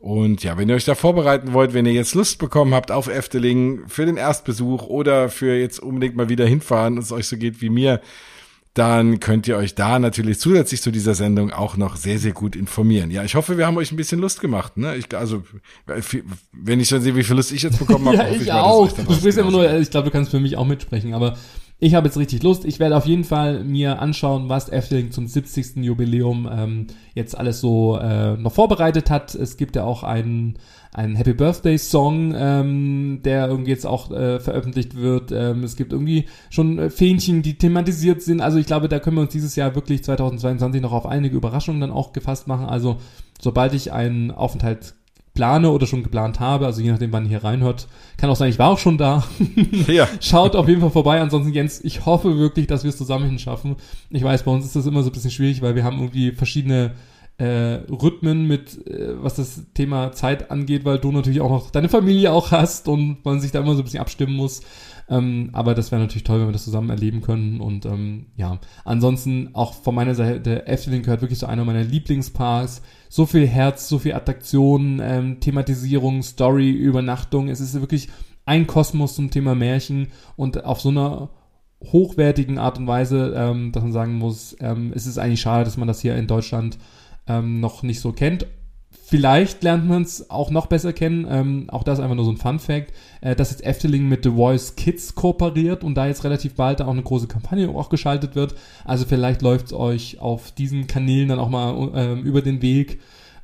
Und ja, wenn ihr euch da vorbereiten wollt, wenn ihr jetzt Lust bekommen habt auf Efteling für den Erstbesuch oder für jetzt unbedingt mal wieder hinfahren und es euch so geht wie mir, dann könnt ihr euch da natürlich zusätzlich zu dieser Sendung auch noch sehr, sehr gut informieren. Ja, ich hoffe, wir haben euch ein bisschen Lust gemacht. Ne? Ich, also, wenn ich schon sehe, wie viel Lust ich jetzt bekommen habe, ja, ich, ich auch. Mal, du sprichst immer nur, ich glaube, du kannst für mich auch mitsprechen, aber ich habe jetzt richtig Lust. Ich werde auf jeden Fall mir anschauen, was Efteling zum 70. Jubiläum ähm, jetzt alles so äh, noch vorbereitet hat. Es gibt ja auch einen, einen Happy Birthday Song, ähm, der irgendwie jetzt auch äh, veröffentlicht wird. Ähm, es gibt irgendwie schon äh, Fähnchen, die thematisiert sind. Also ich glaube, da können wir uns dieses Jahr wirklich 2022 noch auf einige Überraschungen dann auch gefasst machen. Also sobald ich einen Aufenthalt plane oder schon geplant habe, also je nachdem, wann ihr hier reinhört. Kann auch sein, ich war auch schon da. Ja. Schaut auf jeden Fall vorbei. Ansonsten, Jens, ich hoffe wirklich, dass wir es zusammen hinschaffen. Ich weiß, bei uns ist das immer so ein bisschen schwierig, weil wir haben irgendwie verschiedene äh, Rhythmen mit, äh, was das Thema Zeit angeht, weil du natürlich auch noch deine Familie auch hast und man sich da immer so ein bisschen abstimmen muss. Ähm, aber das wäre natürlich toll, wenn wir das zusammen erleben können. Und ähm, ja, ansonsten auch von meiner Seite, Efteling gehört wirklich zu einer meiner Lieblingsparks. So viel Herz, so viel Attraktion, ähm, Thematisierung, Story, Übernachtung. Es ist wirklich ein Kosmos zum Thema Märchen und auf so einer hochwertigen Art und Weise, ähm, dass man sagen muss, ähm, es ist eigentlich schade, dass man das hier in Deutschland ähm, noch nicht so kennt. Vielleicht lernt man es auch noch besser kennen. Ähm, auch das einfach nur so ein Fun Fact, äh, dass jetzt Efteling mit The Voice Kids kooperiert und da jetzt relativ bald da auch eine große Kampagne auch geschaltet wird. Also vielleicht läuft es euch auf diesen Kanälen dann auch mal äh, über den Weg.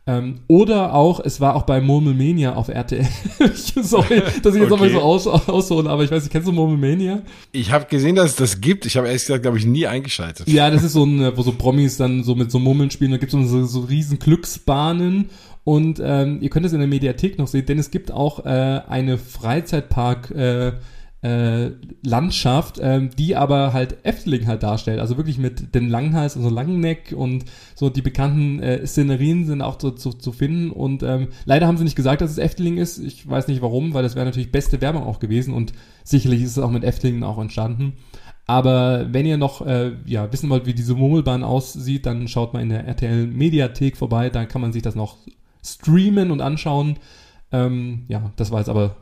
Ähm, oder auch, es war auch bei Murmelmania auf RTL. Sorry, dass ich jetzt okay. so aus, aushole, aber ich weiß nicht, kennst du Murmelmania? Ich habe gesehen, dass es das gibt. Ich habe ehrlich gesagt, glaube ich, nie eingeschaltet. Ja, das ist so ein, wo so Promis dann so mit so Murmeln spielen. Da gibt es so, so riesen Glücksbahnen und ähm, ihr könnt es in der Mediathek noch sehen, denn es gibt auch äh, eine Freizeitpark- äh, äh, Landschaft, ähm, die aber halt Efteling halt darstellt. Also wirklich mit den Langhals, also Langneck und so die bekannten äh, Szenerien sind auch zu, zu, zu finden. Und ähm, leider haben sie nicht gesagt, dass es Efteling ist. Ich weiß nicht warum, weil das wäre natürlich beste Werbung auch gewesen und sicherlich ist es auch mit Efteling auch entstanden. Aber wenn ihr noch äh, ja, wissen wollt, wie diese Murmelbahn aussieht, dann schaut mal in der RTL Mediathek vorbei, da kann man sich das noch streamen und anschauen. Ähm, ja, das war jetzt aber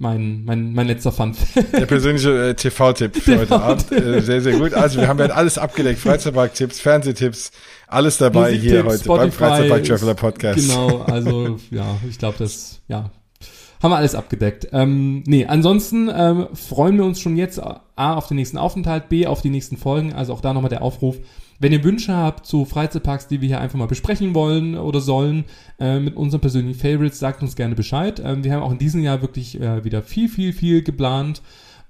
mein, mein, mein letzter Fun. Der persönliche äh, TV-Tipp für TV heute Abend. Äh, sehr, sehr gut. Also wir haben ja alles abgedeckt. Freizeitpark-Tipps, Fernsehtipps, alles dabei hier heute Spotify, beim Freizeitpark Traveler Podcast. Genau, also ja, ich glaube, das, ja, haben wir alles abgedeckt. Ähm, nee, ansonsten ähm, freuen wir uns schon jetzt A auf den nächsten Aufenthalt, B auf die nächsten Folgen. Also auch da nochmal der Aufruf. Wenn ihr Wünsche habt zu Freizeitparks, die wir hier einfach mal besprechen wollen oder sollen, äh, mit unseren persönlichen Favorites, sagt uns gerne Bescheid. Ähm, wir haben auch in diesem Jahr wirklich äh, wieder viel, viel, viel geplant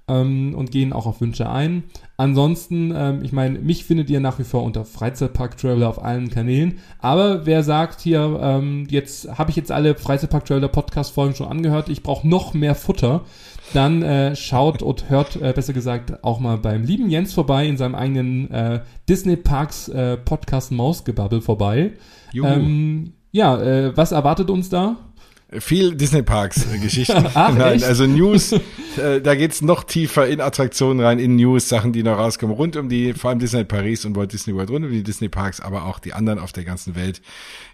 ähm, und gehen auch auf Wünsche ein. Ansonsten, ähm, ich meine, mich findet ihr nach wie vor unter Freizeitpark Traveler auf allen Kanälen. Aber wer sagt hier, ähm, jetzt habe ich jetzt alle Freizeitpark Traveler Podcast Folgen schon angehört, ich brauche noch mehr Futter, dann äh, schaut und hört, äh, besser gesagt, auch mal beim lieben Jens vorbei in seinem eigenen äh, Disney Parks äh, Podcast Mausgebabbel vorbei. Ähm, ja, äh, was erwartet uns da? Viel Disney Parks Geschichten. Ach, Nein, also News, äh, da geht's noch tiefer in Attraktionen rein, in News, Sachen, die noch rauskommen, rund um die, vor allem Disney Paris und Walt Disney World, rund um die Disney Parks, aber auch die anderen auf der ganzen Welt.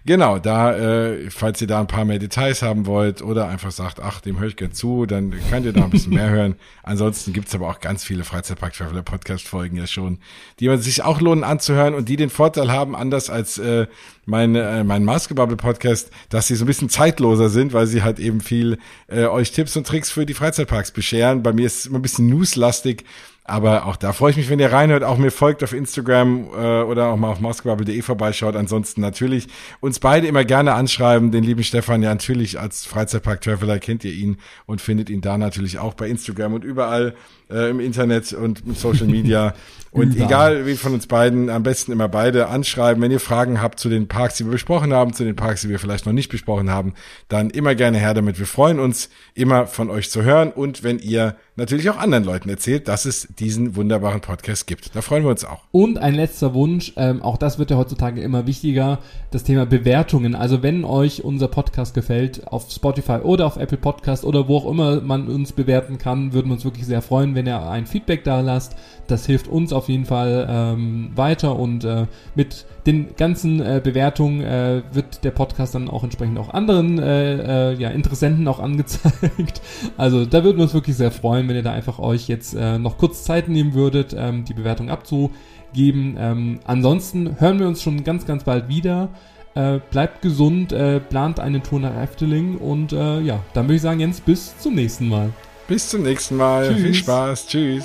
Genau, da, äh, falls ihr da ein paar mehr Details haben wollt oder einfach sagt, ach, dem höre ich gern zu, dann könnt ihr da ein bisschen mehr hören. Ansonsten gibt's aber auch ganz viele Freizeitpark Traveler Podcast Folgen ja schon, die man sich auch lohnen anzuhören und die den Vorteil haben, anders als äh, mein, äh, mein Maskebubble Podcast, dass sie so ein bisschen zeitloser sind, weil sie halt eben viel äh, euch Tipps und Tricks für die Freizeitparks bescheren. Bei mir ist es immer ein bisschen newslastig aber auch da freue ich mich, wenn ihr reinhört, auch mir folgt auf Instagram äh, oder auch mal auf moskobubble.de vorbeischaut. Ansonsten natürlich uns beide immer gerne anschreiben. Den lieben Stefan ja natürlich als Freizeitpark-Traveler kennt ihr ihn und findet ihn da natürlich auch bei Instagram und überall äh, im Internet und im Social Media. Und egal wie von uns beiden, am besten immer beide anschreiben. Wenn ihr Fragen habt zu den Parks, die wir besprochen haben, zu den Parks, die wir vielleicht noch nicht besprochen haben, dann immer gerne her damit. Wir freuen uns immer von euch zu hören und wenn ihr natürlich auch anderen Leuten erzählt, dass es diesen wunderbaren Podcast gibt. Da freuen wir uns auch. Und ein letzter Wunsch, ähm, auch das wird ja heutzutage immer wichtiger, das Thema Bewertungen. Also wenn euch unser Podcast gefällt, auf Spotify oder auf Apple Podcast oder wo auch immer man uns bewerten kann, würden wir uns wirklich sehr freuen, wenn ihr ein Feedback da lasst. Das hilft uns auf jeden Fall ähm, weiter und äh, mit den ganzen äh, Bewertungen äh, wird der Podcast dann auch entsprechend auch anderen äh, äh, ja, Interessenten auch angezeigt. Also da würden wir uns wirklich sehr freuen, wenn ihr da einfach euch jetzt äh, noch kurz Zeit nehmen würdet, ähm, die Bewertung abzugeben. Ähm, ansonsten hören wir uns schon ganz, ganz bald wieder. Äh, bleibt gesund, äh, plant eine Tour nach Efteling und äh, ja, dann würde ich sagen, Jens, bis zum nächsten Mal. Bis zum nächsten Mal. Tschüss. Viel Spaß. Tschüss.